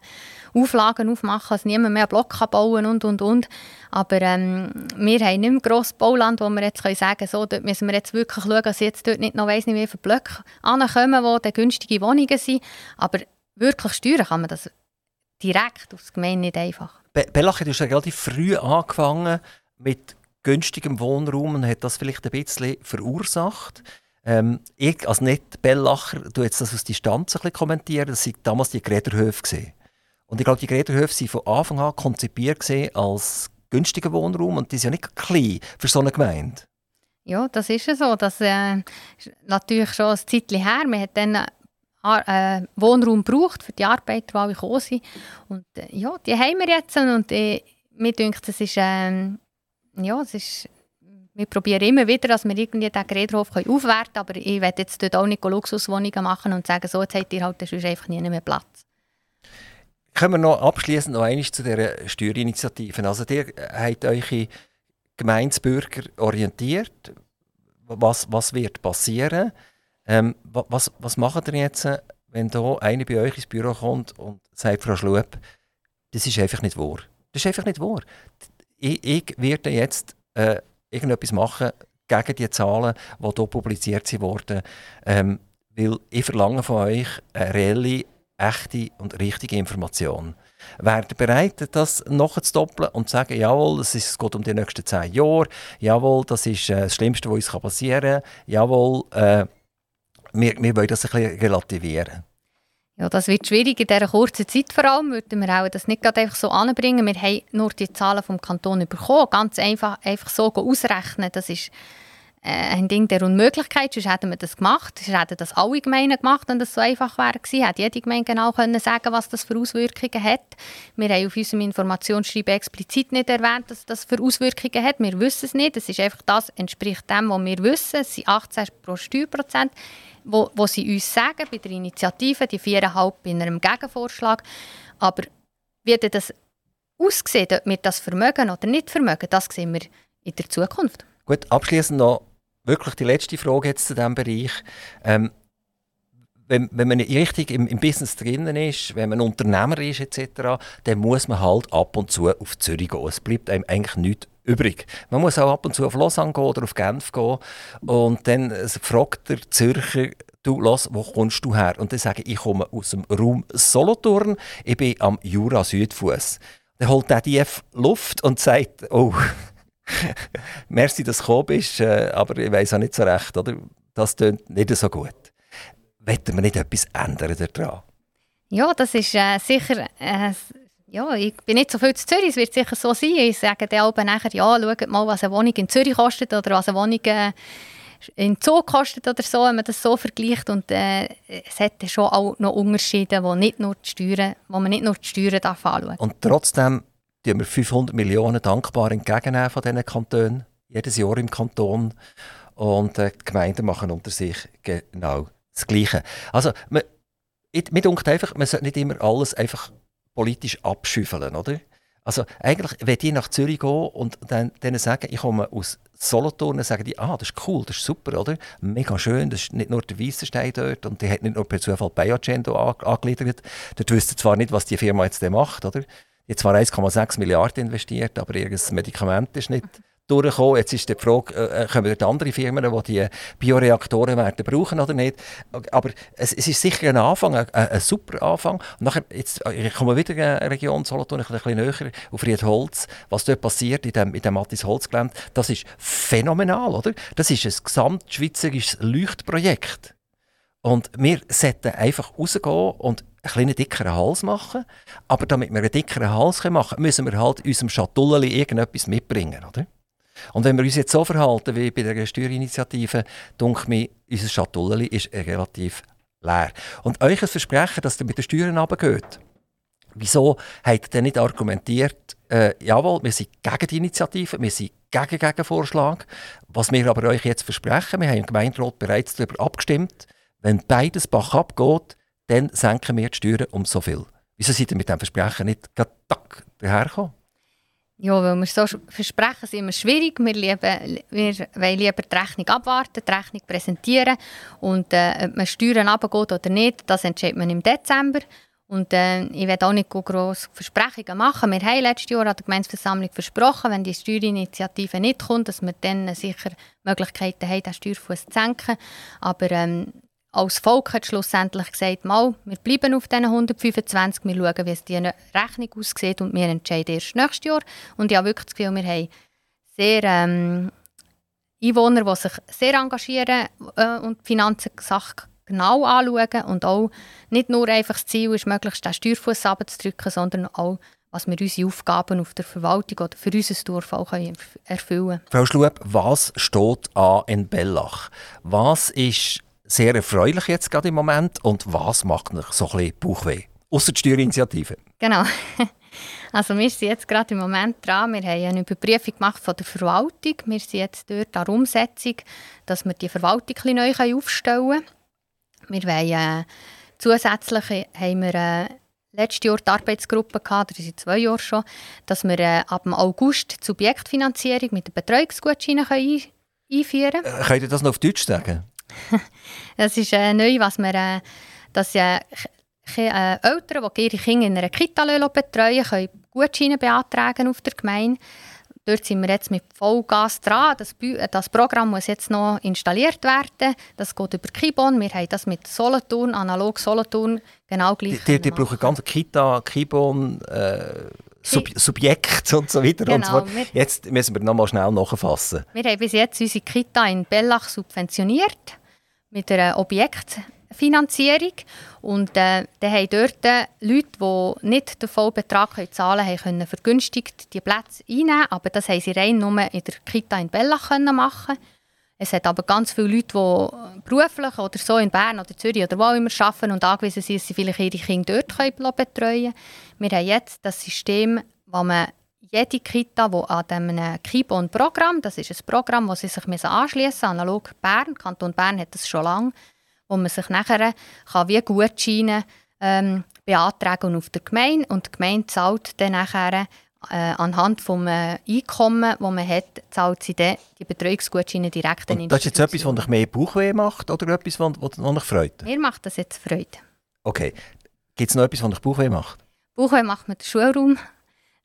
Auflagen aufmachen, dass niemand mehr Block kann bauen und, und, und. Aber ähm, wir haben nicht mehr grosses Bauland, wo wir jetzt können sagen können, so, dort müssen wir jetzt wirklich schauen, dass jetzt dort nicht noch weiss nicht wie viele Blöcke ankommen, wo dann günstige Wohnungen sind. Aber wirklich steuern kann man das direkt aus Gemeinde nicht einfach. Be Bellach hat ja relativ früh angefangen mit günstigem Wohnraum und hat das vielleicht ein bisschen verursacht. Ähm, ich als nicht Bellacher, du jetzt das aus Distanz ein bisschen kommentieren, das waren damals die Gräderhöfe gesehen. Und ich glaube, die Gräderhöfe waren von Anfang an konzipiert als günstiger Wohnraum und die ist ja nicht klein für so eine Gemeinde. Ja, das ist ja so. Das äh, natürlich schon ein Zeitchen her. Man hat dann Wohnraum gebraucht für die Arbeiter, die alle gekommen sind. Und äh, ja, die haben wir jetzt. Und äh, mir denkt, es ist, äh, ja, es ist wir probieren immer wieder, dass wir irgendwie den Geräthof aufwerten können. Aber ich werde jetzt dort auch nicht Luxuswohnungen machen und sagen, so, jetzt habt ihr halt einfach nie mehr Platz Kommen wir noch abschließend noch einmal zu dieser Steuerinitiative. Also, ihr habt eure Gemeindebürger orientiert. Was, was wird passieren? Ähm, was, was macht ihr jetzt, wenn da einer bei euch ins Büro kommt und sagt, Frau Schlup, das ist einfach nicht wahr. Das ist einfach nicht wahr. Ich, ich werde jetzt äh, irgendetwas machen gegen die Zahlen, die hier publiziert wurden. Ähm, weil ich verlange von euch eine reelle, echte und richtige Information. Wärt ihr bereit, das noch zu doppeln und zu sagen, jawohl, es geht um die nächsten zehn Jahre, jawohl, das ist äh, das Schlimmste, was uns passieren kann, jawohl, äh, wir, wir wollen das ein bisschen relativieren. Ja, das wird schwierig in dieser kurzen Zeit vor allem, würden wir auch das nicht gerade einfach so anbringen. Wir haben nur die Zahlen vom Kanton bekommen, ganz einfach, einfach so ausrechnen, das ist äh, ein Ding der Unmöglichkeit, sonst hätten wir das gemacht, sonst hätten das alle Gemeinden gemacht, wenn das so einfach wäre gewesen, hätte jede Gemeinde genau können sagen was das für Auswirkungen hat. Wir haben auf unserem Informationsschreiben explizit nicht erwähnt, dass das für Auswirkungen hat, wir wissen es nicht, es ist einfach das, entspricht dem, was wir wissen, es sind 18 pro Steuerprozent wo, wo sie uns sagen, bei der Initiative, die viereinhalb in einem Gegenvorschlag. Aber wie das aussieht, ob wir das vermögen oder nicht vermögen, das sehen wir in der Zukunft. Gut, abschließend noch wirklich die letzte Frage jetzt zu diesem Bereich. Ähm, wenn, wenn man richtig im, im Business drinnen ist, wenn man Unternehmer ist etc., dann muss man halt ab und zu auf Zürich gehen. Es bleibt einem eigentlich nichts übrig. Man muss auch ab und zu auf Lausanne gehen oder auf Genf gehen und dann fragt der Zürcher, du, los, wo kommst du her? Und dann sage ich, ich komme aus dem Raum Solothurn, ich bin am Jura Südfuss. Dann holt der DF Luft und sagt, oh, [laughs] merci, dass du gekommen bist, äh, aber ich weiß auch nicht so recht, oder? das klingt nicht so gut. Wollen wir nicht etwas ändern daran? Ja, das ist äh, sicher äh, ja, ich bin nicht so viel zu Zürich, es wird sicher so sein. Ich sage dann nachher, ja, schaut mal, was eine Wohnung in Zürich kostet oder was eine Wohnung äh, in Zoo kostet oder so, wenn man das so vergleicht. Und äh, es hat schon auch noch Unterschiede, wo, nicht nur die Steuern, wo man nicht nur die Steuern darf anschauen darf. Und trotzdem tun wir 500 Millionen dankbar entgegennehmen von diesen Kantonen, jedes Jahr im Kanton. Und äh, die Gemeinden machen unter sich genau das Gleiche. Also, man, ich, mir denkt einfach, man sollte nicht immer alles einfach politisch abschüffeln, oder? Also eigentlich, wenn die nach Zürich gehen und dann, denen sagen, ich komme aus Solothurn, dann sagen die, ah, das ist cool, das ist super, oder? Mega schön, das ist nicht nur der Weissenstein dort und die hat nicht nur per Zufall Biogendo angegliedert. Dort wüsste zwar nicht, was die Firma jetzt macht, oder? Die hat zwar 1,6 Milliarden investiert, aber ihr Medikament ist nicht durchgekommen. Jetzt ist die Frage, äh, kommen dort andere Firmen, die die Bioreaktoren werden brauchen oder nicht. Aber es, es ist sicher ein Anfang, ein, ein, super Anfang. Und nachher, jetzt, äh, ich komme wieder in eine Region Solothurn, ein bisschen näher, auf Riedholz. Was dort passiert in dem, in dem Mattis Holzgelände, das ist phänomenal, oder? Das ist ein gesamtschweizerisches Leuchtprojekt. Und wir sollten einfach rausgehen und einen dickeren Hals machen. Aber damit wir einen dickeren Hals machen können, müssen wir halt unserem Schatulle irgendetwas mitbringen, oder? Und wenn wir uns jetzt so verhalten wie bei der Steuerinitiative, denke mir, unser Schatulle ist relativ leer. Und euch ein Versprechen, dass ihr mit den Steuern runtergeht, wieso habt ihr denn nicht argumentiert, äh, jawohl, wir sind gegen die Initiative, wir sind gegen den Vorschlag. Was wir aber euch jetzt versprechen, wir haben im Gemeinderat bereits darüber abgestimmt, wenn beides Bach abgeht, dann senken wir die Steuern um so viel. Wieso seid ihr mit diesem Versprechen nicht gerade dahergekommen? Ja, weil wir so versprechen, ist immer schwierig. Wir, lieben, wir wollen lieber die Rechnung abwarten, die Rechnung präsentieren. Und äh, ob man Steuern runtergeht oder nicht, das entscheidet man im Dezember. Und äh, ich werde auch nicht grosse Versprechungen machen. Wir haben letztes Jahr an der Gemeinsversammlung versprochen, wenn die Steuerinitiative nicht kommt, dass wir dann sicher Möglichkeiten haben, den Steuerfuß zu senken. Aber ähm, als Volk hat schlussendlich gesagt, mal, wir bleiben auf diesen 125, wir schauen, wie es die Rechnung aussieht und wir entscheiden erst nächstes Jahr. Und ich habe wirklich das Gefühl, wir haben sehr ähm, Einwohner, die sich sehr engagieren äh, und die Finanzen genau anschauen und auch nicht nur einfach das Ziel ist, möglichst den Steuerfuß abzudrücken, sondern auch was wir unsere Aufgaben auf der Verwaltung oder für unser Dorf auch erfüllen können. Frau Schlueb, was steht an in Bellach? Was ist sehr erfreulich jetzt gerade im Moment und was macht noch so ein bisschen Bauchweh? Außer die Steuerinitiative. Genau. [laughs] Also wir sind jetzt gerade im Moment dran, wir haben eine Überprüfung gemacht von der Verwaltung. Wir sind jetzt dort an der Umsetzung, dass wir die Verwaltung ein neu aufstellen können. Wir wollen, äh, zusätzlich haben wir äh, letztes Jahr die Arbeitsgruppe gehabt, das ist zwei Jahre schon, dass wir äh, ab dem August die Subjektfinanzierung mit den Betreuungsgutscheinen ein einführen können. Äh, könnt ihr das noch auf Deutsch sagen? [laughs] das ist äh, neu, was wir, äh, dass äh, äh, Eltern, die ihre Kinder in einer Kita betreuen, können Gutscheine beantragen auf der Gemeinde. Dort sind wir jetzt mit Vollgas dran. Das, das, Programm muss jetzt noch installiert werden. Das geht über Kibon. Wir haben das mit Solothurn, analog Solothurn, genau gleich. Die, die, die brauchen ganz Kita, Kibon, äh, Sub Subjekt und so weiter. Genau, und so. Jetzt müssen wir noch mal schnell nachfassen. Wir haben bis jetzt unsere Kita in Bellach subventioniert mit einer Objektfinanzierung. Und äh, dann haben dort Leute, die nicht den vollen Betrag zahlen können, können vergünstigt die Plätze einnehmen. Aber das haben sie rein nur in der Kita in Bellach machen es hat aber ganz viele Leute, die beruflich oder so in Bern oder Zürich oder wo immer arbeiten und angewiesen sind, dass sie vielleicht ihre Kinder dort betreuen können. Wir haben jetzt das System, wo man jede Kita, die an diesem Kibon-Programm, das ist ein Programm, das sie sich anschließen müssen, analog Bern, Kanton Bern hat das schon lange, wo man sich nachher kann wie Gutscheine ähm, beantragen auf der Gemeinde und die Gemeinde zahlt dann nachher äh, anhand des äh, Einkommens, das man hat, zahlt sie dann die Betreuungsgutscheine direkt in Das ist jetzt etwas, was euch mehr Bauchweh macht oder etwas, was, was euch freut? Mir macht das jetzt Freude. Okay. Gibt es noch etwas, was euch Bauchweh macht? Bauchweh macht mir der Schulraum.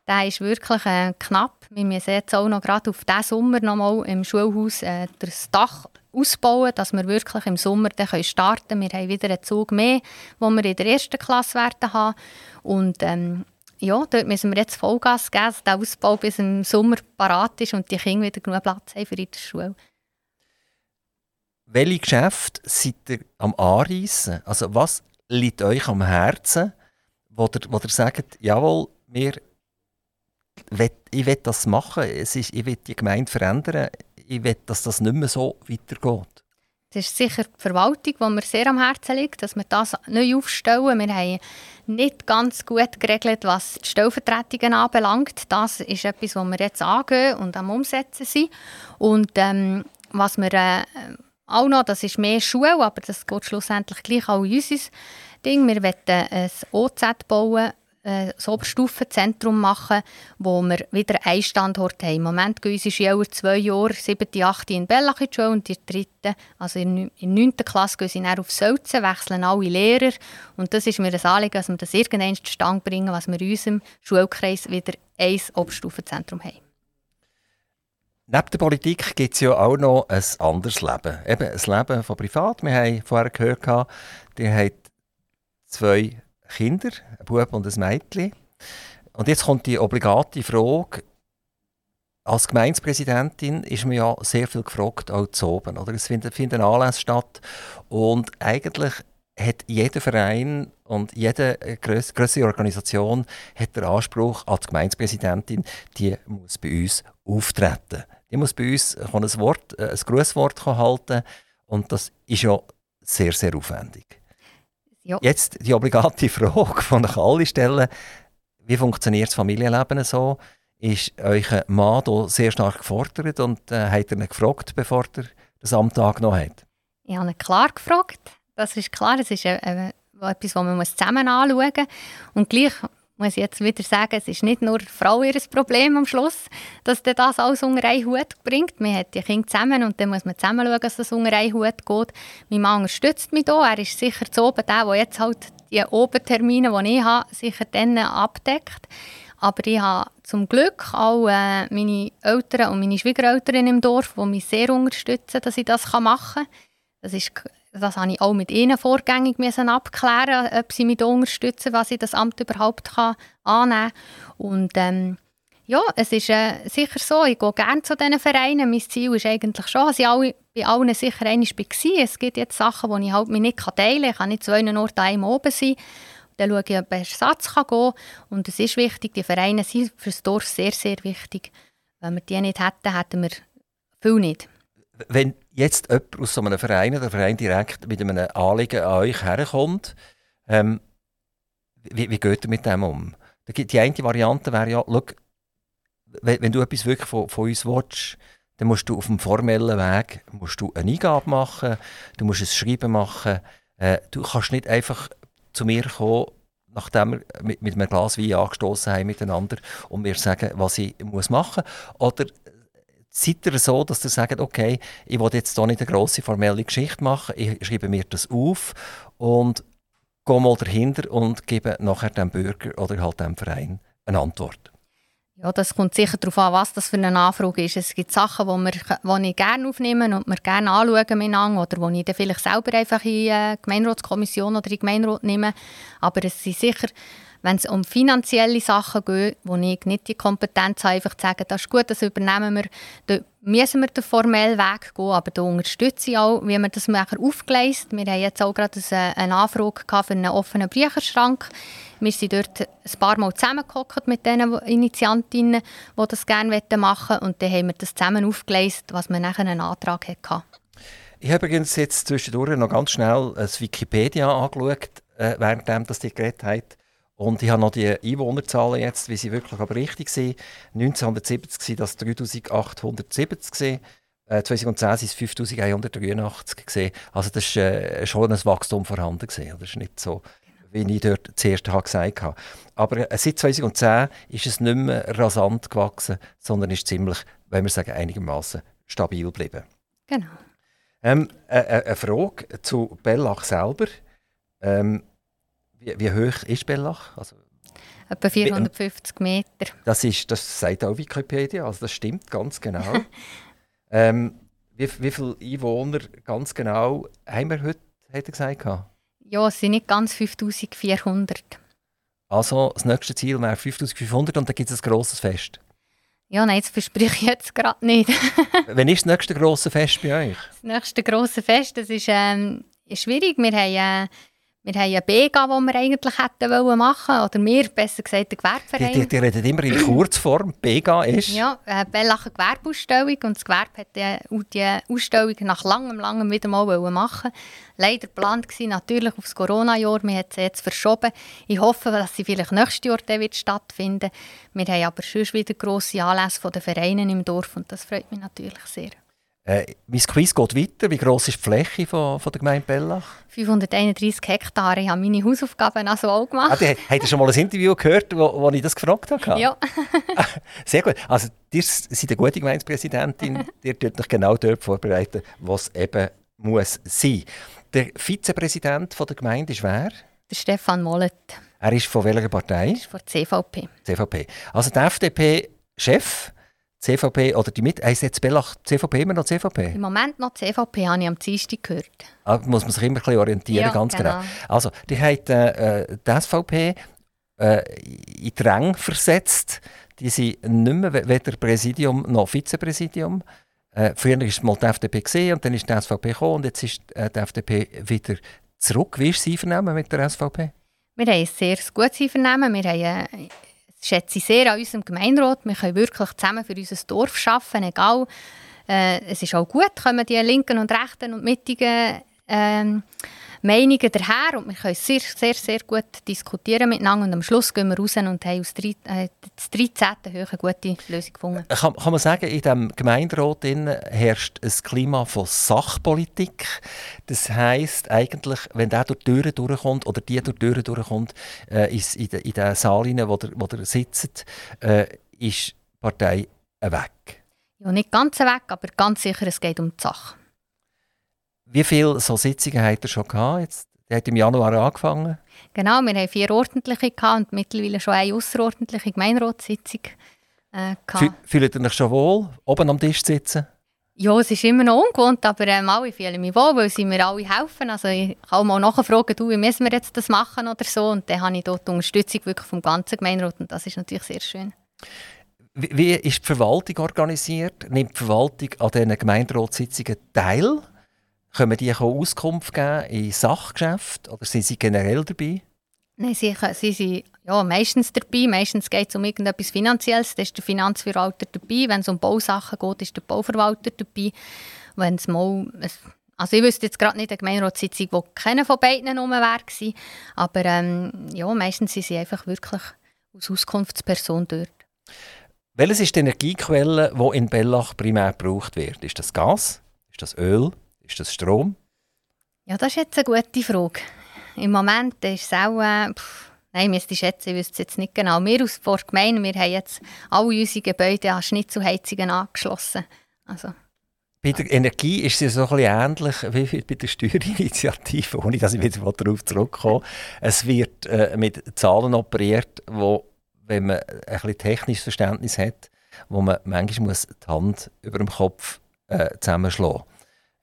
Der ist wirklich äh, knapp. Wir müssen jetzt auch noch gerade auf diesen Sommer noch mal im Schulhaus äh, das Dach ausbauen, dass wir wirklich im Sommer dann starten können. Wir haben wieder einen Zug mehr, den wir in der ersten Klasse werden haben. Und ähm, ja, dort müssen wir jetzt Vollgas geben, dass der Ausbau bis im Sommer parat ist und die Kinder wieder genug Platz haben für ihre Schule. Welche Geschäfte seid ihr am Anreissen? Also was liegt euch am Herzen, wo ihr, wo ihr sagt, jawohl, wir, ich will das machen, es ist, ich will die Gemeinde verändern, ich will, dass das nicht mehr so weitergeht? Das ist sicher die Verwaltung, die mir sehr am Herzen liegt, dass wir das neu aufstellen. Wir haben nicht ganz gut geregelt, was die Stellvertretungen anbelangt. Das ist etwas, was wir jetzt angehen und am Umsetzen sind. Und ähm, was wir äh, auch noch, das ist mehr Schule, aber das geht schlussendlich gleich auch in unser Ding. Wir wollen ein OZ bauen, äh, das Oberstufenzentrum machen, wo wir wieder einen Standort haben. Im Moment gehen unsere Schüler zwei Jahre, siebte, achte in Bellach in die Schule und die dritte, also in der neunten Klasse gehen sie dann auf Sölzen, wechseln alle Lehrer und das ist mir ein Anliegen, dass wir das irgendwann zustande bringen, was wir in unserem Schulkreis wieder ein Oberstufenzentrum haben. Neben der Politik gibt es ja auch noch ein anderes Leben. Eben ein Leben von privat. Wir haben vorher gehört, die hat zwei Kinder, ein Bub und ein Mädchen. Und jetzt kommt die obligate Frage, als Gemeindepräsidentin ist mir ja sehr viel gefragt, auch zu oben. Oder? Es finden, finden Anlässe statt und eigentlich hat jeder Verein und jede größere Organisation hat den Anspruch als Gemeindepräsidentin, die muss bei uns auftreten. Die muss bei uns ein Wort, ein Grußwort halten und das ist ja sehr, sehr aufwendig. Ja. Jetzt die obligate [laughs] Frage, die ich alle stellen, wie funktioniert das Familienleben so? Ist euer Mann hier sehr stark gefordert und äh, hat er ihn gefragt, bevor er das Amt angenommen hat? Ich habe ihn klar gefragt. Das ist klar, es ist äh, äh etwas, das man zusammen anschauen muss. Und gleich muss jetzt wieder sagen, es ist nicht nur Frau ihr Problem am Schluss, dass das alles unter einen Hut bringt. Man hat die Kinder zusammen und dann muss man zusammen schauen, dass das unter einen Hut geht. Mein Mann unterstützt mich hier. Er ist sicher zu oben der, der jetzt halt die Obertermine, die ich habe, sicher dann abdeckt. Aber ich habe zum Glück auch äh, meine Eltern und meine Schwiegereltern im Dorf, die mich sehr unterstützen, dass ich das machen kann. Das ist das habe ich auch mit ihnen vorgängig müssen abklären, ob sie mich unterstützen, was ich das Amt überhaupt kann annehmen kann. Und ähm, ja, es ist äh, sicher so, ich gehe gerne zu diesen Vereinen. Mein Ziel ist eigentlich schon, dass ich alle, bei allen sicher einmal war. Es gibt jetzt Sachen, die ich halt nicht teilen kann. Ich kann nicht zu einem Ort einem oben sein. Dann schaue ich, ob ein Ersatz kann gehen kann. Und es ist wichtig, die Vereine sind für das Dorf sehr, sehr wichtig. Wenn wir die nicht hätten, hätten wir viel nicht. Wenn jetzt jemand aus so einem Verein, der Verein direkt mit einem Anliegen an euch herkommt, ähm, wie, wie geht ihr mit dem um? Die eine Variante wäre ja, schau, wenn, wenn, du etwas wirklich von, von uns willst, dann musst du auf dem formellen Weg musst du eine Eingabe machen, du musst ein Schreiben machen. Äh, du kannst nicht einfach zu mir kommen nachdem wir mit, mit einem Glas Wein angestoßen haben miteinander und mir sagen, was ich muss machen muss? Oder seid ihr so, dass ihr sagt, okay, ich will jetzt hier nicht eine grosse formelle Geschichte machen, ich schreibe mir das auf und gehe mal dahinter und gebe nachher dem Bürger oder halt dem Verein eine Antwort? Ja, das kommt sicher darauf an, was das für eine Anfrage ist. Es gibt Sachen, die, wir, die ich gerne aufnehme und wir gerne anschauen miteinander, oder die ich dann vielleicht selber einfach in die äh, Gemeindeраtskommission oder in die Gemeinderat nehme. Aber es sind sicher, wenn es um finanzielle Sachen geht, wo ich nicht die Kompetenz habe, einfach zu sagen, das ist gut, das übernehmen wir, dann müssen wir den formellen Weg gehen, aber da unterstütze ich auch, wie wir das nachher aufgeleistet. Wir haben jetzt auch gerade eine Anfrage für einen offenen Bücherschrank wir sind dort ein paar Mal zusammengehockt mit den Initiantinnen, die das gerne machen wollten. Und dann haben wir das zusammen aufgeleistet, was wir nachher einen Antrag hatten. Ich habe übrigens jetzt zwischendurch noch ganz schnell das Wikipedia angeschaut, äh, währenddem das die geredet hat. Und ich habe noch die Einwohnerzahlen jetzt, wie sie wirklich aber richtig sind. 1970 waren das 3870 äh, 2010 waren es 5183 Also das war äh, schon ein Wachstum vorhanden. Das ist nicht so wie ich dort zuerst gesagt habe. Aber äh, seit 2010 ist es nicht mehr rasant gewachsen, sondern ist ziemlich, wenn wir sagen, einigermaßen stabil geblieben. Genau. Ähm, äh, äh, eine Frage zu Bellach selber. Ähm, wie, wie, hoch ist Bellach? Also, Etwa 450 Meter. Das, ist, das sagt auch Wikipedia, also das stimmt ganz genau. [laughs] ähm, wie, wie viele Einwohner ganz genau haben wir heute, hat er gesagt? Ja, es sind nicht ganz 5400. Also das nächste Ziel wäre 5500 und dann gibt es ein grosses Fest. Ja, nein, das verspreche ich jetzt gerade nicht. [laughs] Wann ist das nächste grosse Fest bei euch? Das nächste grosse Fest, das ist, ähm, schwierig. Wir haben äh, wir haben eine Bega, die wir eigentlich hätten wollen machen oder wir, besser gesagt, der Gewerbeverein. Die, die, die reden immer in Kurzform. Bega ist? Ja, äh, Bellacher Gewerbeausstellung und das Gewerbe hat die, die Ausstellung nach langem, langem wieder mal machen Leider geplant war natürlich auf das Corona-Jahr, wir haben sie jetzt verschoben. Ich hoffe, dass sie vielleicht nächstes Jahr dann wird stattfinden Wir haben aber schon wieder grosse Anlässe von den Vereinen im Dorf und das freut mich natürlich sehr. Äh, mein Quiz geht weiter. Wie gross ist die Fläche von, von der Gemeinde Bellach? 531 Hektare. Ich habe meine Hausaufgaben also auch gemacht. Ah, habt ihr schon mal ein Interview gehört, wo, wo ich das gefragt habe? Ja. [laughs] Sehr gut. Also, ihr seid eine gute Gemeindepräsidentin. [laughs] ihr tut euch genau dort vorbereiten, was eben muss sein. Der Vizepräsident der Gemeinde ist wer? Der Stefan Mollet. Er ist von welcher Partei? Ist von der CVP. CVP. Also der FDP-Chef CVP oder die mit heisst jetzt Bellach CVP immer noch CVP? Im Moment noch CVP, habe ich am Dienstag gehört. Ah, muss man sich immer ein bisschen orientieren, ja, ganz genau. genau. Also, die hat äh, die SVP äh, in die Ränge versetzt. Die sind nicht mehr weder Präsidium noch Vizepräsidium. Äh, früher war es mal die FDP gesehen und dann ist die SVP gekommen und jetzt ist äh, die FDP wieder zurück. Wie ist sie vernehmen mit der SVP? Wir haben ein sehr gutes Vernehmen. Wir haben äh, schätze ich sehr an unserem Gemeinderat. Wir können wirklich zusammen für unser Dorf arbeiten, egal. Äh, es ist auch gut, kommen die Linken und Rechten und Mittigen ähm, Meinungen daher und wir können sehr, sehr, sehr gut diskutieren miteinander und am Schluss gehen wir raus und haben aus drei, äh, das 13. Höhe eine gute Lösung gefunden. Kann, kann man sagen, in diesem Gemeinderat herrscht ein Klima von Sachpolitik. Das heisst eigentlich, wenn der durch die Türen durchkommt oder die durch die Türen durchkommt, äh, ist in, de, in den wo der, wo der sitzt, äh, ist die Partei weg. Ja, nicht ganz weg, aber ganz sicher, es geht um die Sache. Wie viele so Sitzungen hat er schon gehabt? Jetzt, der hat im Januar angefangen. Genau, wir haben vier ordentliche gehabt und mittlerweile schon eine außerordentliche Gemeinderatssitzung. Äh, Fühlt ihr euch schon wohl, oben am Tisch zu sitzen? Ja, es ist immer noch ungewohnt, aber ähm, alle fühlen mich wohl, weil sie mir alle helfen. Also ich kann auch mal nachfragen, du, wie müssen wir jetzt das machen oder so. Und dann habe ich dort Unterstützung wirklich vom ganzen Gemeinderat und das ist natürlich sehr schön. Wie, wie ist die Verwaltung organisiert? Nimmt die Verwaltung an diesen Gemeinderatssitzungen teil? Können die Auskunft geben in Sachgeschäften oder sind sie generell dabei? Nein, sie, sie sind ja, meistens dabei. Meistens geht es um irgendetwas Finanzielles. Da ist der Finanzverwalter dabei. Wenn es um Bausachen geht, ist der Bauverwalter dabei. Wenn es mal... Also ich wüsste jetzt gerade nicht eine Gemeinderatssitzung, wo keiner von beiden rum war. Aber ähm, ja, meistens sind sie einfach wirklich als Auskunftsperson dort. Welches ist die Energiequelle, die in Bellach primär gebraucht wird? Ist das Gas? Ist das Öl? Ist das Strom? Ja, das ist jetzt eine gute Frage. Im Moment ist es auch äh, Nein, müsste ich schätzen, ich wüsste es jetzt nicht genau. Wir aus der Gemeinde, wir haben jetzt alle unsere Gebäude an Schnitzelheizungen angeschlossen. Also, bei der Energie ist es so ein bisschen ähnlich wie bei der Steuerinitiative, [laughs] ohne dass ich wieder darauf zurückkomme. Es wird äh, mit Zahlen operiert, wo, wenn man ein bisschen technisches Verständnis hat, wo man manchmal muss die Hand über dem Kopf äh, zusammenschlagen muss.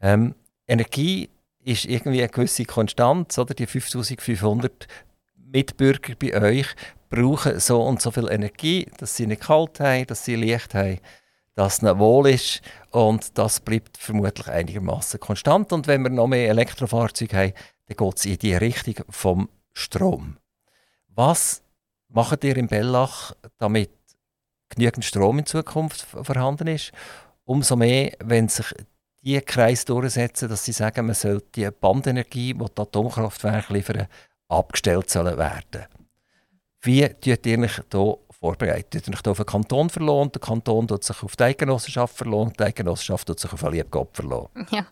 Ähm, Energie ist irgendwie eine gewisse Konstanz, oder? Die 5500 Mitbürger bei euch brauchen so und so viel Energie, dass sie nicht kalt haben, dass sie Licht haben, dass es ihnen wohl ist und das bleibt vermutlich einigermaßen konstant. Und wenn wir noch mehr Elektrofahrzeuge haben, dann geht es in die Richtung vom Strom. Was macht ihr in Bellach, damit genügend Strom in Zukunft vorhanden ist? Umso mehr, wenn sich die Kreise durchsetzen, dass sie sagen, man soll die Bandenergie, die die Atomkraftwerke liefern, abgestellt werden. Wie tut ihr euch hier vorbereitet? Euch hier auf den Kanton verloren? Der Kanton tut sich auf die Eidgenossenschaft verloren, die Eidgenossenschaft tut sich auf einen Liebgott verloren. Ja.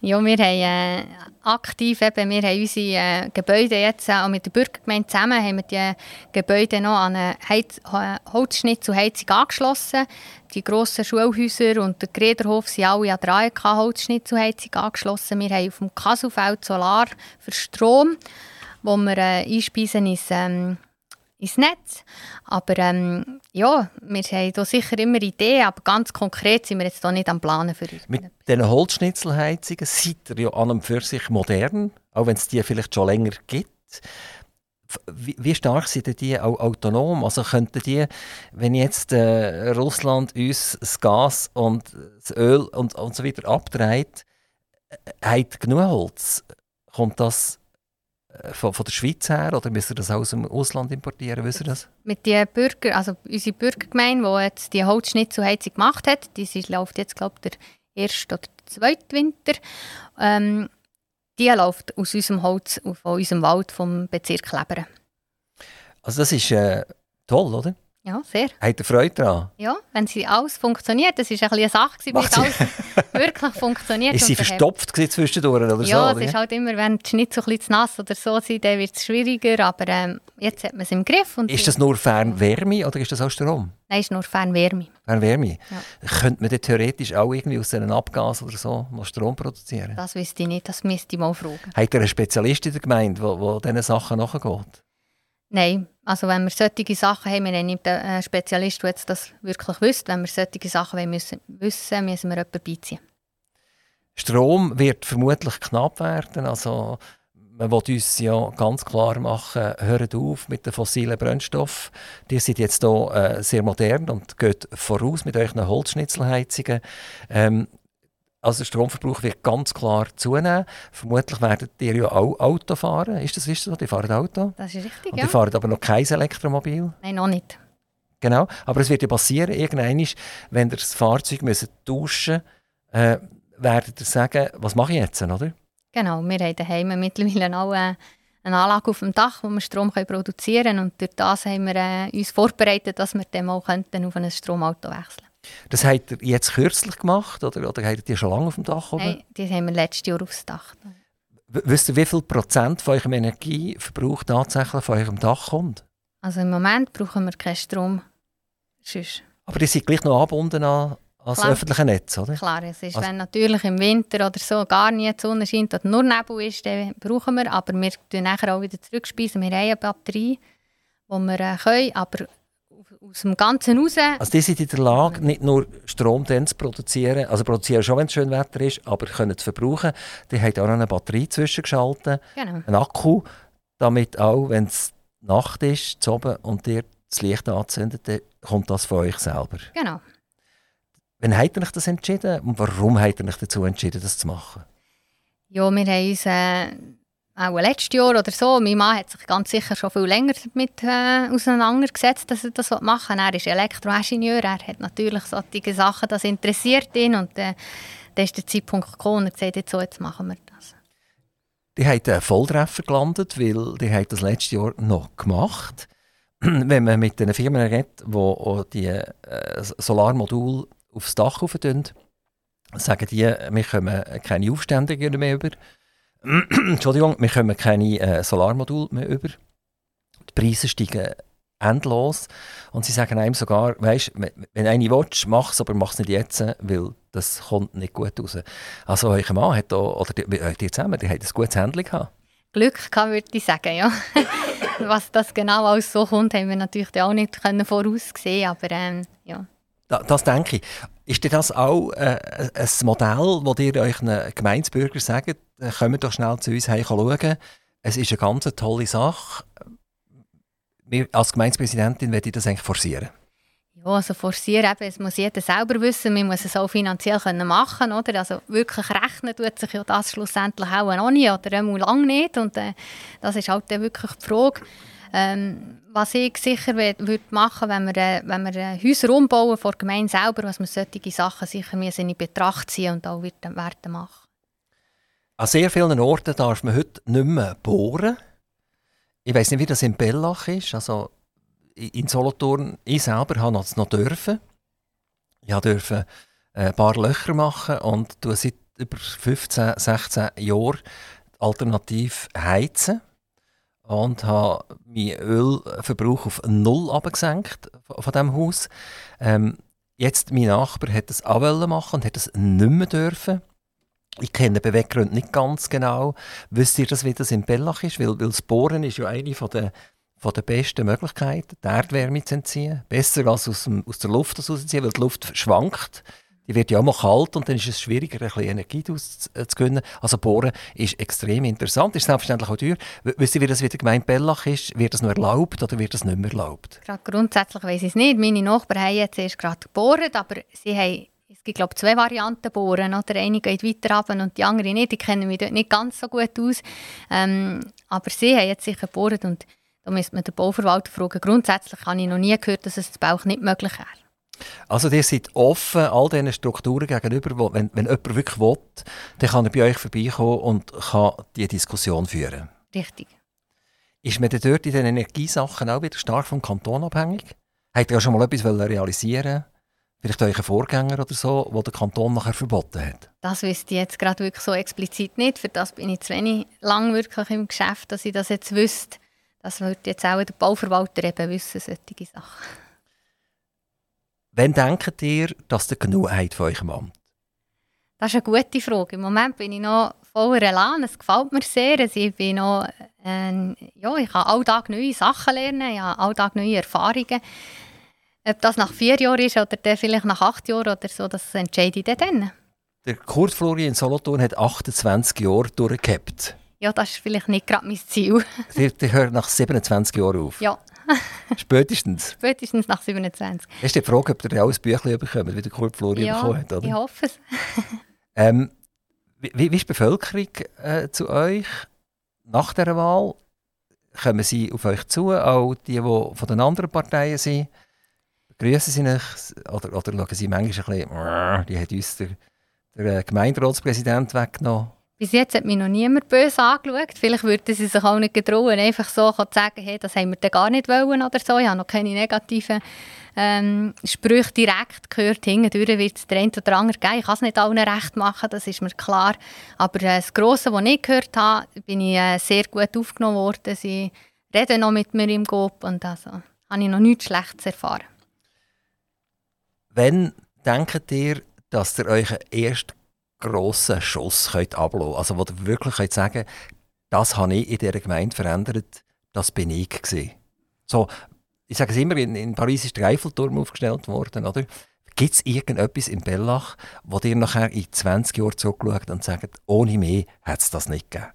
ja, wir haben äh, aktiv eben, wir haben unsere äh, Gebäude jetzt, äh, mit der Bürgergemeinde zusammen, haben wir die Gebäude noch an eine Heiz Holzschnitt zu Heizung angeschlossen. Die grossen Schulhäuser und der Grederhof sind alle an der AEK Holzschnitt zu Heizung angeschlossen. Wir haben auf dem Kasufeld Solar für Strom wo wir äh, einspeisen ins, ähm, ins Netz. Aber ähm, ja, wir haben hier sicher immer Ideen, aber ganz konkret sind wir jetzt hier nicht am Planen für uns. Mit diesen Holzschnitzelheizungen seid ihr ja an und für sich modern, auch wenn es die vielleicht schon länger gibt. Wie, wie stark sind die auch autonom? Also könnten die, wenn jetzt äh, Russland uns das Gas und das Öl und, und so weiter abdreht, äh, hat genug Holz? Kommt das äh, von, von der Schweiz her oder müssen wir das aus dem Ausland importieren? Wissen das? Mit den Bürger, also unsere Bürgergemeinde, die jetzt die Holzschnitzelheizung gemacht hat, die läuft jetzt glaube ich der erste oder zweite Winter, ähm, die läuft aus unserem Holz, von unserem Wald vom Bezirk Leberen. Also das ist äh, toll, oder? Ja, sehr. Habt ihr Freude daran? Ja, wenn sie alles funktioniert. Das war ein eine Sache, bis alles [laughs] wirklich funktioniert. Ist sie verstopft zwischendurch oder ja, so? Ja, es ist halt immer, wenn die Schnitzel ein bisschen zu nass oder so sind, dann wird es schwieriger. Aber ähm, jetzt hat man es im Griff. Und ist das nur Fernwärme oder ist das auch Strom? Nein, es ist nur Fernwärme. Fernwärme? Ja. Könnte man dann theoretisch auch irgendwie aus einem Abgas oder so noch Strom produzieren? Das wüsste ich nicht, das müsste ich mal fragen. Hat ihr einen Spezialist in der Gemeinde, der diesen Sachen nachgeht? Nein, also wenn wir solche Sachen haben, wir haben nicht einen Spezialist, der das wirklich wüsste. Wenn wir solche Sachen müssen, wissen müssen wir jemanden beiziehen. Strom wird vermutlich knapp werden. Also man will uns ja ganz klar machen, hört auf mit den fossilen Brennstoffen. Die sind jetzt hier äh, sehr modern und geht voraus mit euren Holzschnitzelheizungen. Ähm, also der Stromverbrauch wird ganz klar zunehmen. Vermutlich werdet ihr ja auch Auto fahren. Ist das, ist das so? Die fahren Auto? Das ist richtig, Und ja. die fahren aber noch kein Elektromobil? Nein, noch nicht. Genau. Aber es wird ja passieren, irgendwann, wenn ihr das Fahrzeug müsst tauschen müsst, äh, werdet ihr sagen, was mache ich jetzt, oder? Genau. Wir haben daheim mittlerweile auch äh, eine Anlage auf dem Dach, wo wir Strom produzieren können. Und durch das haben wir äh, uns vorbereitet, dass wir dann mal könnten auf ein Stromauto wechseln könnten. Das habt ihr jetzt kürzlich gemacht oder, oder habt ihr die schon lange auf dem Dach? Oder? Nein, die haben wir letztes Jahr aufs Dach. Wisst ihr, wie viel Prozent von eurem Energieverbrauch tatsächlich von eurem Dach kommt? Also im Moment brauchen wir keinen Strom. Sonst. Aber die sind gleich noch angebunden an, an das öffentliche Netz, oder? Klar, es ist, also, wenn natürlich im Winter oder so gar nie die Sonne scheint oder nur Nebel ist, dann brauchen wir. Aber wir tun nachher auch wieder zurückspeisen. Wir haben eine Batterie, die wir äh, können, aber aus dem Ganzen raus. Also die sind in der Lage, nicht nur Strom dann zu produzieren, also produzieren schon, wenn es schön Wetter ist, aber können es verbrauchen. Die haben auch noch eine Batterie zwischengeschaltet, genau. einen Akku, damit auch, wenn es Nacht ist, oben, und ihr das Licht anzündet, dann kommt das von euch selber. Genau. Wann habt ihr euch das entschieden und warum habt ihr euch dazu entschieden, das zu machen? Ja, wir haben uns... Äh auch letztes Jahr oder so. Mein Mann hat sich ganz sicher schon viel länger damit äh, auseinandergesetzt, dass er das machen will. Er ist Elektroingenieur, er hat natürlich solche Sachen, das interessiert ihn und äh, dann ist der Zeitpunkt gekommen und er gesagt, jetzt, so, jetzt machen wir das. Die haben einen Volltreffer gelandet, weil die haben das letztes Jahr noch gemacht. [clears throat] Wenn man mit den Firmen redet, die die äh, Solarmodule aufs Dach aufentun, sagen die, wir kommen keine Aufstände mehr über. [clears throat] Entschuldigung, wir kommen keine äh, Solarmodule mehr über. die Preise steigen endlos. Und sie sagen einem sogar, weißt, wenn eine willst, mach es, aber mach es nicht jetzt, weil das kommt nicht gut raus. Also euer Mann hat da, oder die, äh, die zusammen, die haben ein gutes Handling gehabt. Glück gehabt, würde ich sagen, ja. [laughs] Was das genau alles so kommt, haben wir natürlich auch nicht voraussehen aber ähm, ja. Das, das denke ich. Ist das auch äh, ein Modell, wo ihr euch Gemeindebürger sagt, äh, kommt doch schnell zu uns heim schauen, es ist eine ganz tolle Sache. Wir als Gemeindepräsidentin werde ich das eigentlich forcieren. Ja, also forcieren, eben, es muss jeder selber wissen, man muss es auch finanziell können machen oder? Also wirklich rechnen tut sich ja das schlussendlich auch noch nie oder einmal lang nicht und äh, das ist halt wirklich die Frage. Ähm, was ich sicher würde machen, wir, äh, wenn wir äh, Häuser umbauen vor Gemeinde selber, was wir solche Sachen sicher in Betracht ziehen und auch werden machen. An sehr vielen Orten darf man heute nicht mehr bohren. Ich weiß nicht, wie das in Bellach ist. Also in Solothurn, ich selber habe es noch dürfen. Ich durfte äh, ein paar Löcher machen und tue seit über 15, 16 Jahren alternativ heizen und habe meinen Ölverbrauch auf null abgesenkt von diesem Haus. Ähm, jetzt mein Nachbar hat das auch machen und hat es nicht mehr dürfen. Ich kenne den Beweggrund nicht ganz genau. Wisst ihr das, wie das in Bellach ist? Weil, weil das Bohren ist ja eine von der, von der besten Möglichkeiten, die Erdwärme zu entziehen. Besser als aus, dem, aus der Luft rauszuziehen, weil die Luft schwankt. Die wird ja auch mal kalt und dann ist es schwieriger, ein bisschen Energie zu gewinnen. Also Bohren ist extrem interessant, ist selbstverständlich auch teuer. Wisst ihr, wie das wieder gemeint Bellach ist? Wird das nur erlaubt oder wird das nicht mehr erlaubt? Gerade grundsätzlich weiß ich es nicht. Meine Nachbarn haben jetzt erst gerade geboren, aber sie haben es gibt glaube zwei Varianten bohren. Oder? Eine geht weiter runter und die andere nicht. Die kennen mich dort nicht ganz so gut aus. Ähm, aber sie haben jetzt sicher gebohrt und da müsste man den Bauverwalter fragen. Grundsätzlich habe ich noch nie gehört, dass es das Bauch nicht möglich wäre. Also ihr seid offen all diesen Strukturen gegenüber, wo, wenn, wenn jemand wirklich will, dann kann er bei euch vorbeikommen und kann diese Diskussion führen. Richtig. Ist man dort in den Energiesachen auch wieder stark vom Kanton abhängig? Habt ihr ja schon mal etwas realisieren Vielleicht euer Vorgänger oder so, wo der Kanton nachher verboten hat? Das wüsste ich jetzt gerade wirklich so explizit nicht. Für das bin ich zu wenig lang wirklich im Geschäft, dass ich das jetzt wüsste. Das würde jetzt auch der Bauverwalter eben wissen, solche Sachen. Wann denkt ihr, dass ihr genug habt von eurem Amt? Das ist eine gute Frage. Im Moment bin ich noch voller Elan. Es gefällt mir sehr. Also ich, bin noch, äh, ja, ich kann all Tag neue Sachen lernen, ich habe all Tag neue Erfahrungen. Ob das nach vier Jahren ist oder der vielleicht nach acht Jahren oder so, das entscheide ich dann. Der Kurt Florian Solothurn hat 28 Jahre durchgehabt. Ja, das ist vielleicht nicht gerade mein Ziel. [laughs] der hört nach 27 Jahren auf? Ja. [laughs] Spätestens? Spätestens nach 27. Ist die Frage, ob ihr auch ein Büchlein bekommt, wie der Kurt Florian ja, bekommen hat? Oder? ich hoffe es. [laughs] ähm, wie, wie ist die Bevölkerung äh, zu euch nach dieser Wahl? Kommen sie auf euch zu, auch die, die von den anderen Parteien sind? grüßen Sie nicht oder, oder schauen Sie manchmal ein bisschen, die hat uns der, der äh, Gemeinderatspräsident weggenommen. Bis jetzt hat mich noch niemand böse angeschaut. Vielleicht würden sie sich auch nicht getrauen, einfach so zu sagen, hey, das haben wir gar nicht wollen oder so. Ich habe noch keine negativen ähm, Sprüche direkt gehört. Hintendurch wird es der eine oder andere geben. Ich kann es nicht allen recht machen, das ist mir klar. Aber äh, das Grosse, was ich gehört habe, bin ich äh, sehr gut aufgenommen worden. Sie reden noch mit mir im GOP und also habe ich noch nichts Schlechtes erfahren. Wann denkt ihr, dass ihr euch ersten grossen Schuss könnt ablassen? Also wo ihr wirklich könnt sagen das habe ich in dieser Gemeinde verändert, das bin ich gewesen. So, ich sage es immer, in, in Paris ist der Eiffelturm aufgestellt worden, oder? Gibt es irgendetwas in Bellach, wo ihr nachher in 20 Jahren zurückschaut und sagt, ohne mich hätte es das nicht gegeben?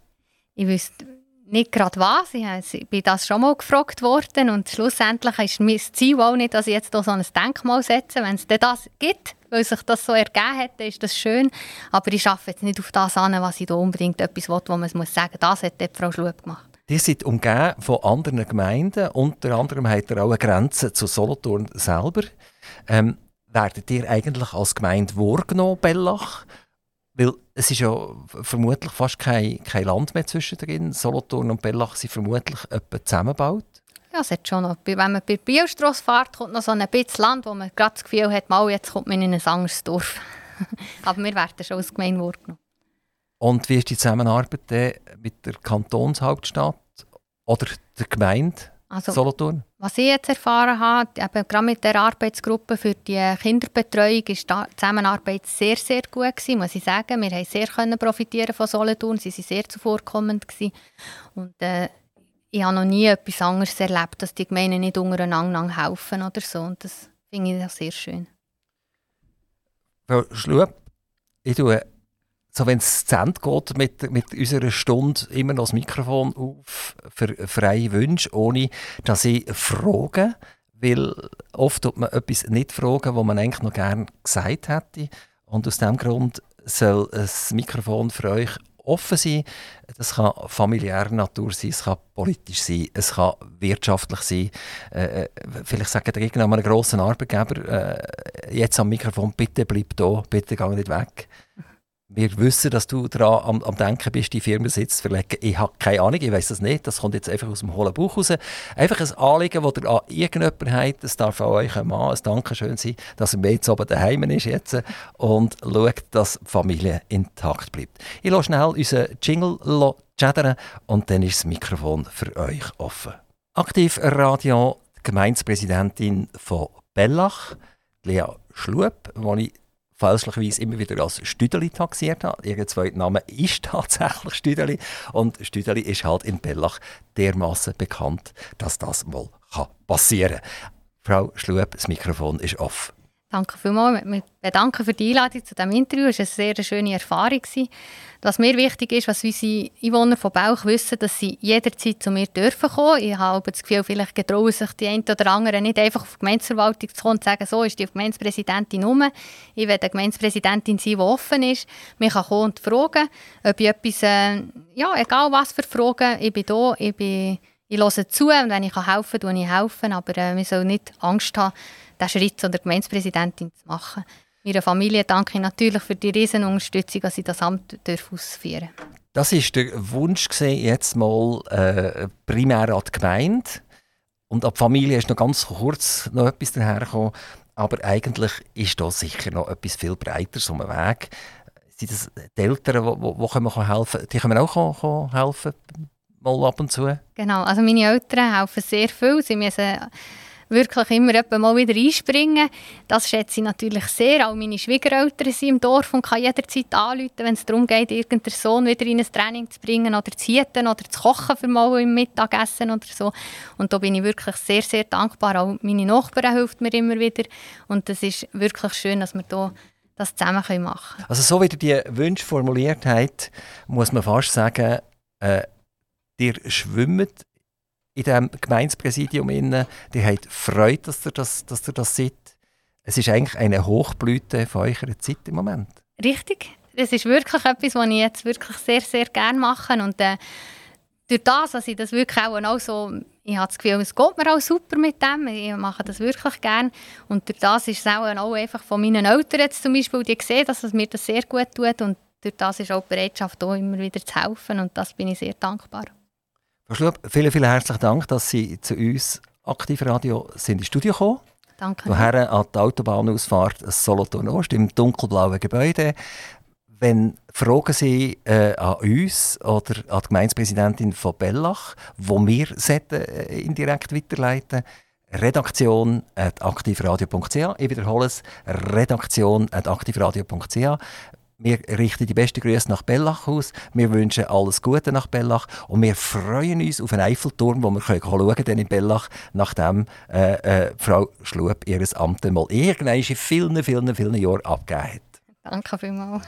Ich wüsste nicht gerade was. Ich bin das schon mal gefragt worden und schlussendlich ist mein Ziel auch nicht, dass ich jetzt hier so ein Denkmal setze. Wenn es das gibt, weil sich das so ergeben hat, ist das schön. Aber ich arbeite jetzt nicht auf das an, was ich da unbedingt etwas will, wo man muss sagen, das hat die Frau Schlub gemacht. Ihr seid umgeben von anderen Gemeinden. Unter anderem habt ihr auch eine Grenze zu Solothurn selber. Ähm, werdet ihr eigentlich als Gemeinde wahrgenommen, Bellach? Weil es ist ja vermutlich fast kein, kein Land mehr zwischendrin. Solothurn und Bellach sind vermutlich etwa zusammengebaut. Ja, es hat schon noch. Wenn man bei Bielstrasse fährt, kommt noch so ein bisschen Land, wo man gerade das Gefühl hat, mal, jetzt kommt man in ein anderes Dorf. [laughs] Aber wir werden schon als Gemeinde wahrgenommen. Und wie ist die Zusammenarbeit mit der Kantonshauptstadt oder der Gemeinde? Also, Solothurn? Was ich jetzt erfahren habe, eben gerade mit der Arbeitsgruppe für die Kinderbetreuung, ist die Zusammenarbeit sehr, sehr gut gewesen, muss ich sagen. Wir haben sehr können profitieren von Solothurn, sie waren sehr zuvorkommend gewesen. Und äh, ich habe noch nie etwas anderes erlebt, dass die Gemeinden nicht untereinander helfen oder so. Und das finde ich auch sehr schön. Frau Schlup, ich tue so wenn es zu Ende geht mit, mit unserer Stunde, immer noch das Mikrofon auf für freie Wünsche, ohne dass ich frage, weil oft tut man etwas nicht fragen, was man eigentlich noch gerne gesagt hätte. Und aus diesem Grund soll das Mikrofon für euch offen sein. Das kann familiärer Natur sein, es kann politisch sein, es kann wirtschaftlich sein. Äh, äh vielleicht sagen ihr irgendwann einen grossen Arbeitgeber, äh, jetzt am Mikrofon, bitte bleib da, bitte geh nicht weg wir wissen, dass du daran am, am Denken bist, die Firmensitz zu verlegen. Ich habe keine Ahnung, ich weiß das nicht. Das kommt jetzt einfach aus dem hohlen Buch raus. Einfach ein Anliegen, das ihr an irgendjemanden habt. Es darf auch euch ein Mann ein Dankeschön sein, dass er jetzt oben daheim ist jetzt und schaut, dass die Familie intakt bleibt. Ich lasse schnell unseren Jingle chattern und dann ist das Mikrofon für euch offen. Aktiv Radio, Gemeindepräsidentin von Bellach, Lea Schlup, die ich fälschlicherweise immer wieder als Stüdeli taxiert habe. Ihr zweiter Name ist [laughs] tatsächlich Stüdeli und Stüdeli ist halt in Bellach dermaßen bekannt, dass das mal passieren kann. Frau Schlueb, das Mikrofon ist offen. Danke vielmals. Wir bedanken für die Einladung zu diesem Interview. Es war eine sehr schöne Erfahrung. Was mir wichtig ist, was unsere Einwohner von Bauch wissen, dass sie jederzeit zu mir dürfen kommen. Ich habe das Gefühl, vielleicht getrauen sich die einen oder anderen nicht einfach auf die Gemeindeverwaltung zu kommen und zu sagen, so ist die Gemeindepräsidentin um. Ich will eine Gemeindepräsidentin sein, die offen ist. Man kann kommen und fragen, ob ich etwas, äh, ja, egal was für Fragen, ich bin da, ich bin ich höre zu und wenn ich helfen kann, ich helfen. Aber äh, man soll nicht Angst haben, diesen Schritt zu der Gemeindepräsidentin zu machen. Meiner Familie danke ich natürlich für die riesen Unterstützung, dass ich das Amt ausführen darf. Das war der Wunsch, gewesen, jetzt mal äh, primär an die Gemeinde. Und an die Familie ist noch ganz kurz noch etwas dahergekommen. Aber eigentlich ist da sicher noch etwas viel breiteres um den Weg. Sind das die Eltern, die, die helfen können? Die können auch helfen, mal ab und zu? Genau, also meine Eltern helfen sehr viel. Sie müssen wirklich immer mal wieder einspringen. Das schätze ich natürlich sehr. Auch meine Schwiegereltern sind im Dorf und kann jederzeit anrufen, wenn es darum geht, irgendeinen Sohn wieder in ein Training zu bringen oder zu hieten oder zu kochen für mal im Mittagessen oder so. Und da bin ich wirklich sehr, sehr dankbar. Auch meine Nachbarin hilft mir immer wieder. Und es ist wirklich schön, dass wir hier das zusammen machen können. Also so wie ihr die Wünsche formuliert habt, muss man fast sagen, äh, ihr schwimmt in diesem Gemeindepräsidium inne. Die habt Freude, dass ihr das, dass ihr das seht. Es ist eigentlich eine Hochblüte von eurer Zeit im Moment. Richtig. Das ist wirklich etwas, was ich jetzt wirklich sehr, sehr gerne mache. Und äh, durch das, dass ich das wirklich auch, so, ich habe das Gefühl, es geht mir auch super mit dem. Ich mache das wirklich gerne. Und durch das ist es auch, auch einfach von meinen Eltern jetzt zum Beispiel, die sehen, dass es mir das sehr gut tut. Und durch das ist auch die Bereitschaft, auch immer wieder zu helfen. Und das bin ich sehr dankbar. Frau Schlup, vielen, vielen herzlichen Dank, dass Sie zu uns Aktivradio sind ins Studio gekommen. Danke. Hierher an die Autobahnausfahrt Solothurn Ost im dunkelblauen Gebäude. Wenn Fragen Sie äh, an uns oder an die Gemeindepräsidentin von Bellach, wo wir sollten, äh, indirekt weiterleiten redaktion at aktivradio.ch. Ich wiederhole es, redaktion at aktivradio.ch. Wir richten die besten Grüße nach Bellach aus. Wir wünschen alles Gute nach Bellach. Und wir freuen uns auf einen Eiffelturm, wo wir können schauen können in Bellach, nachdem äh, äh, Frau Schlub ihr Amt mal irgendwann in vielen, vielen, vielen Jahren abgegeben hat. Danke vielmals.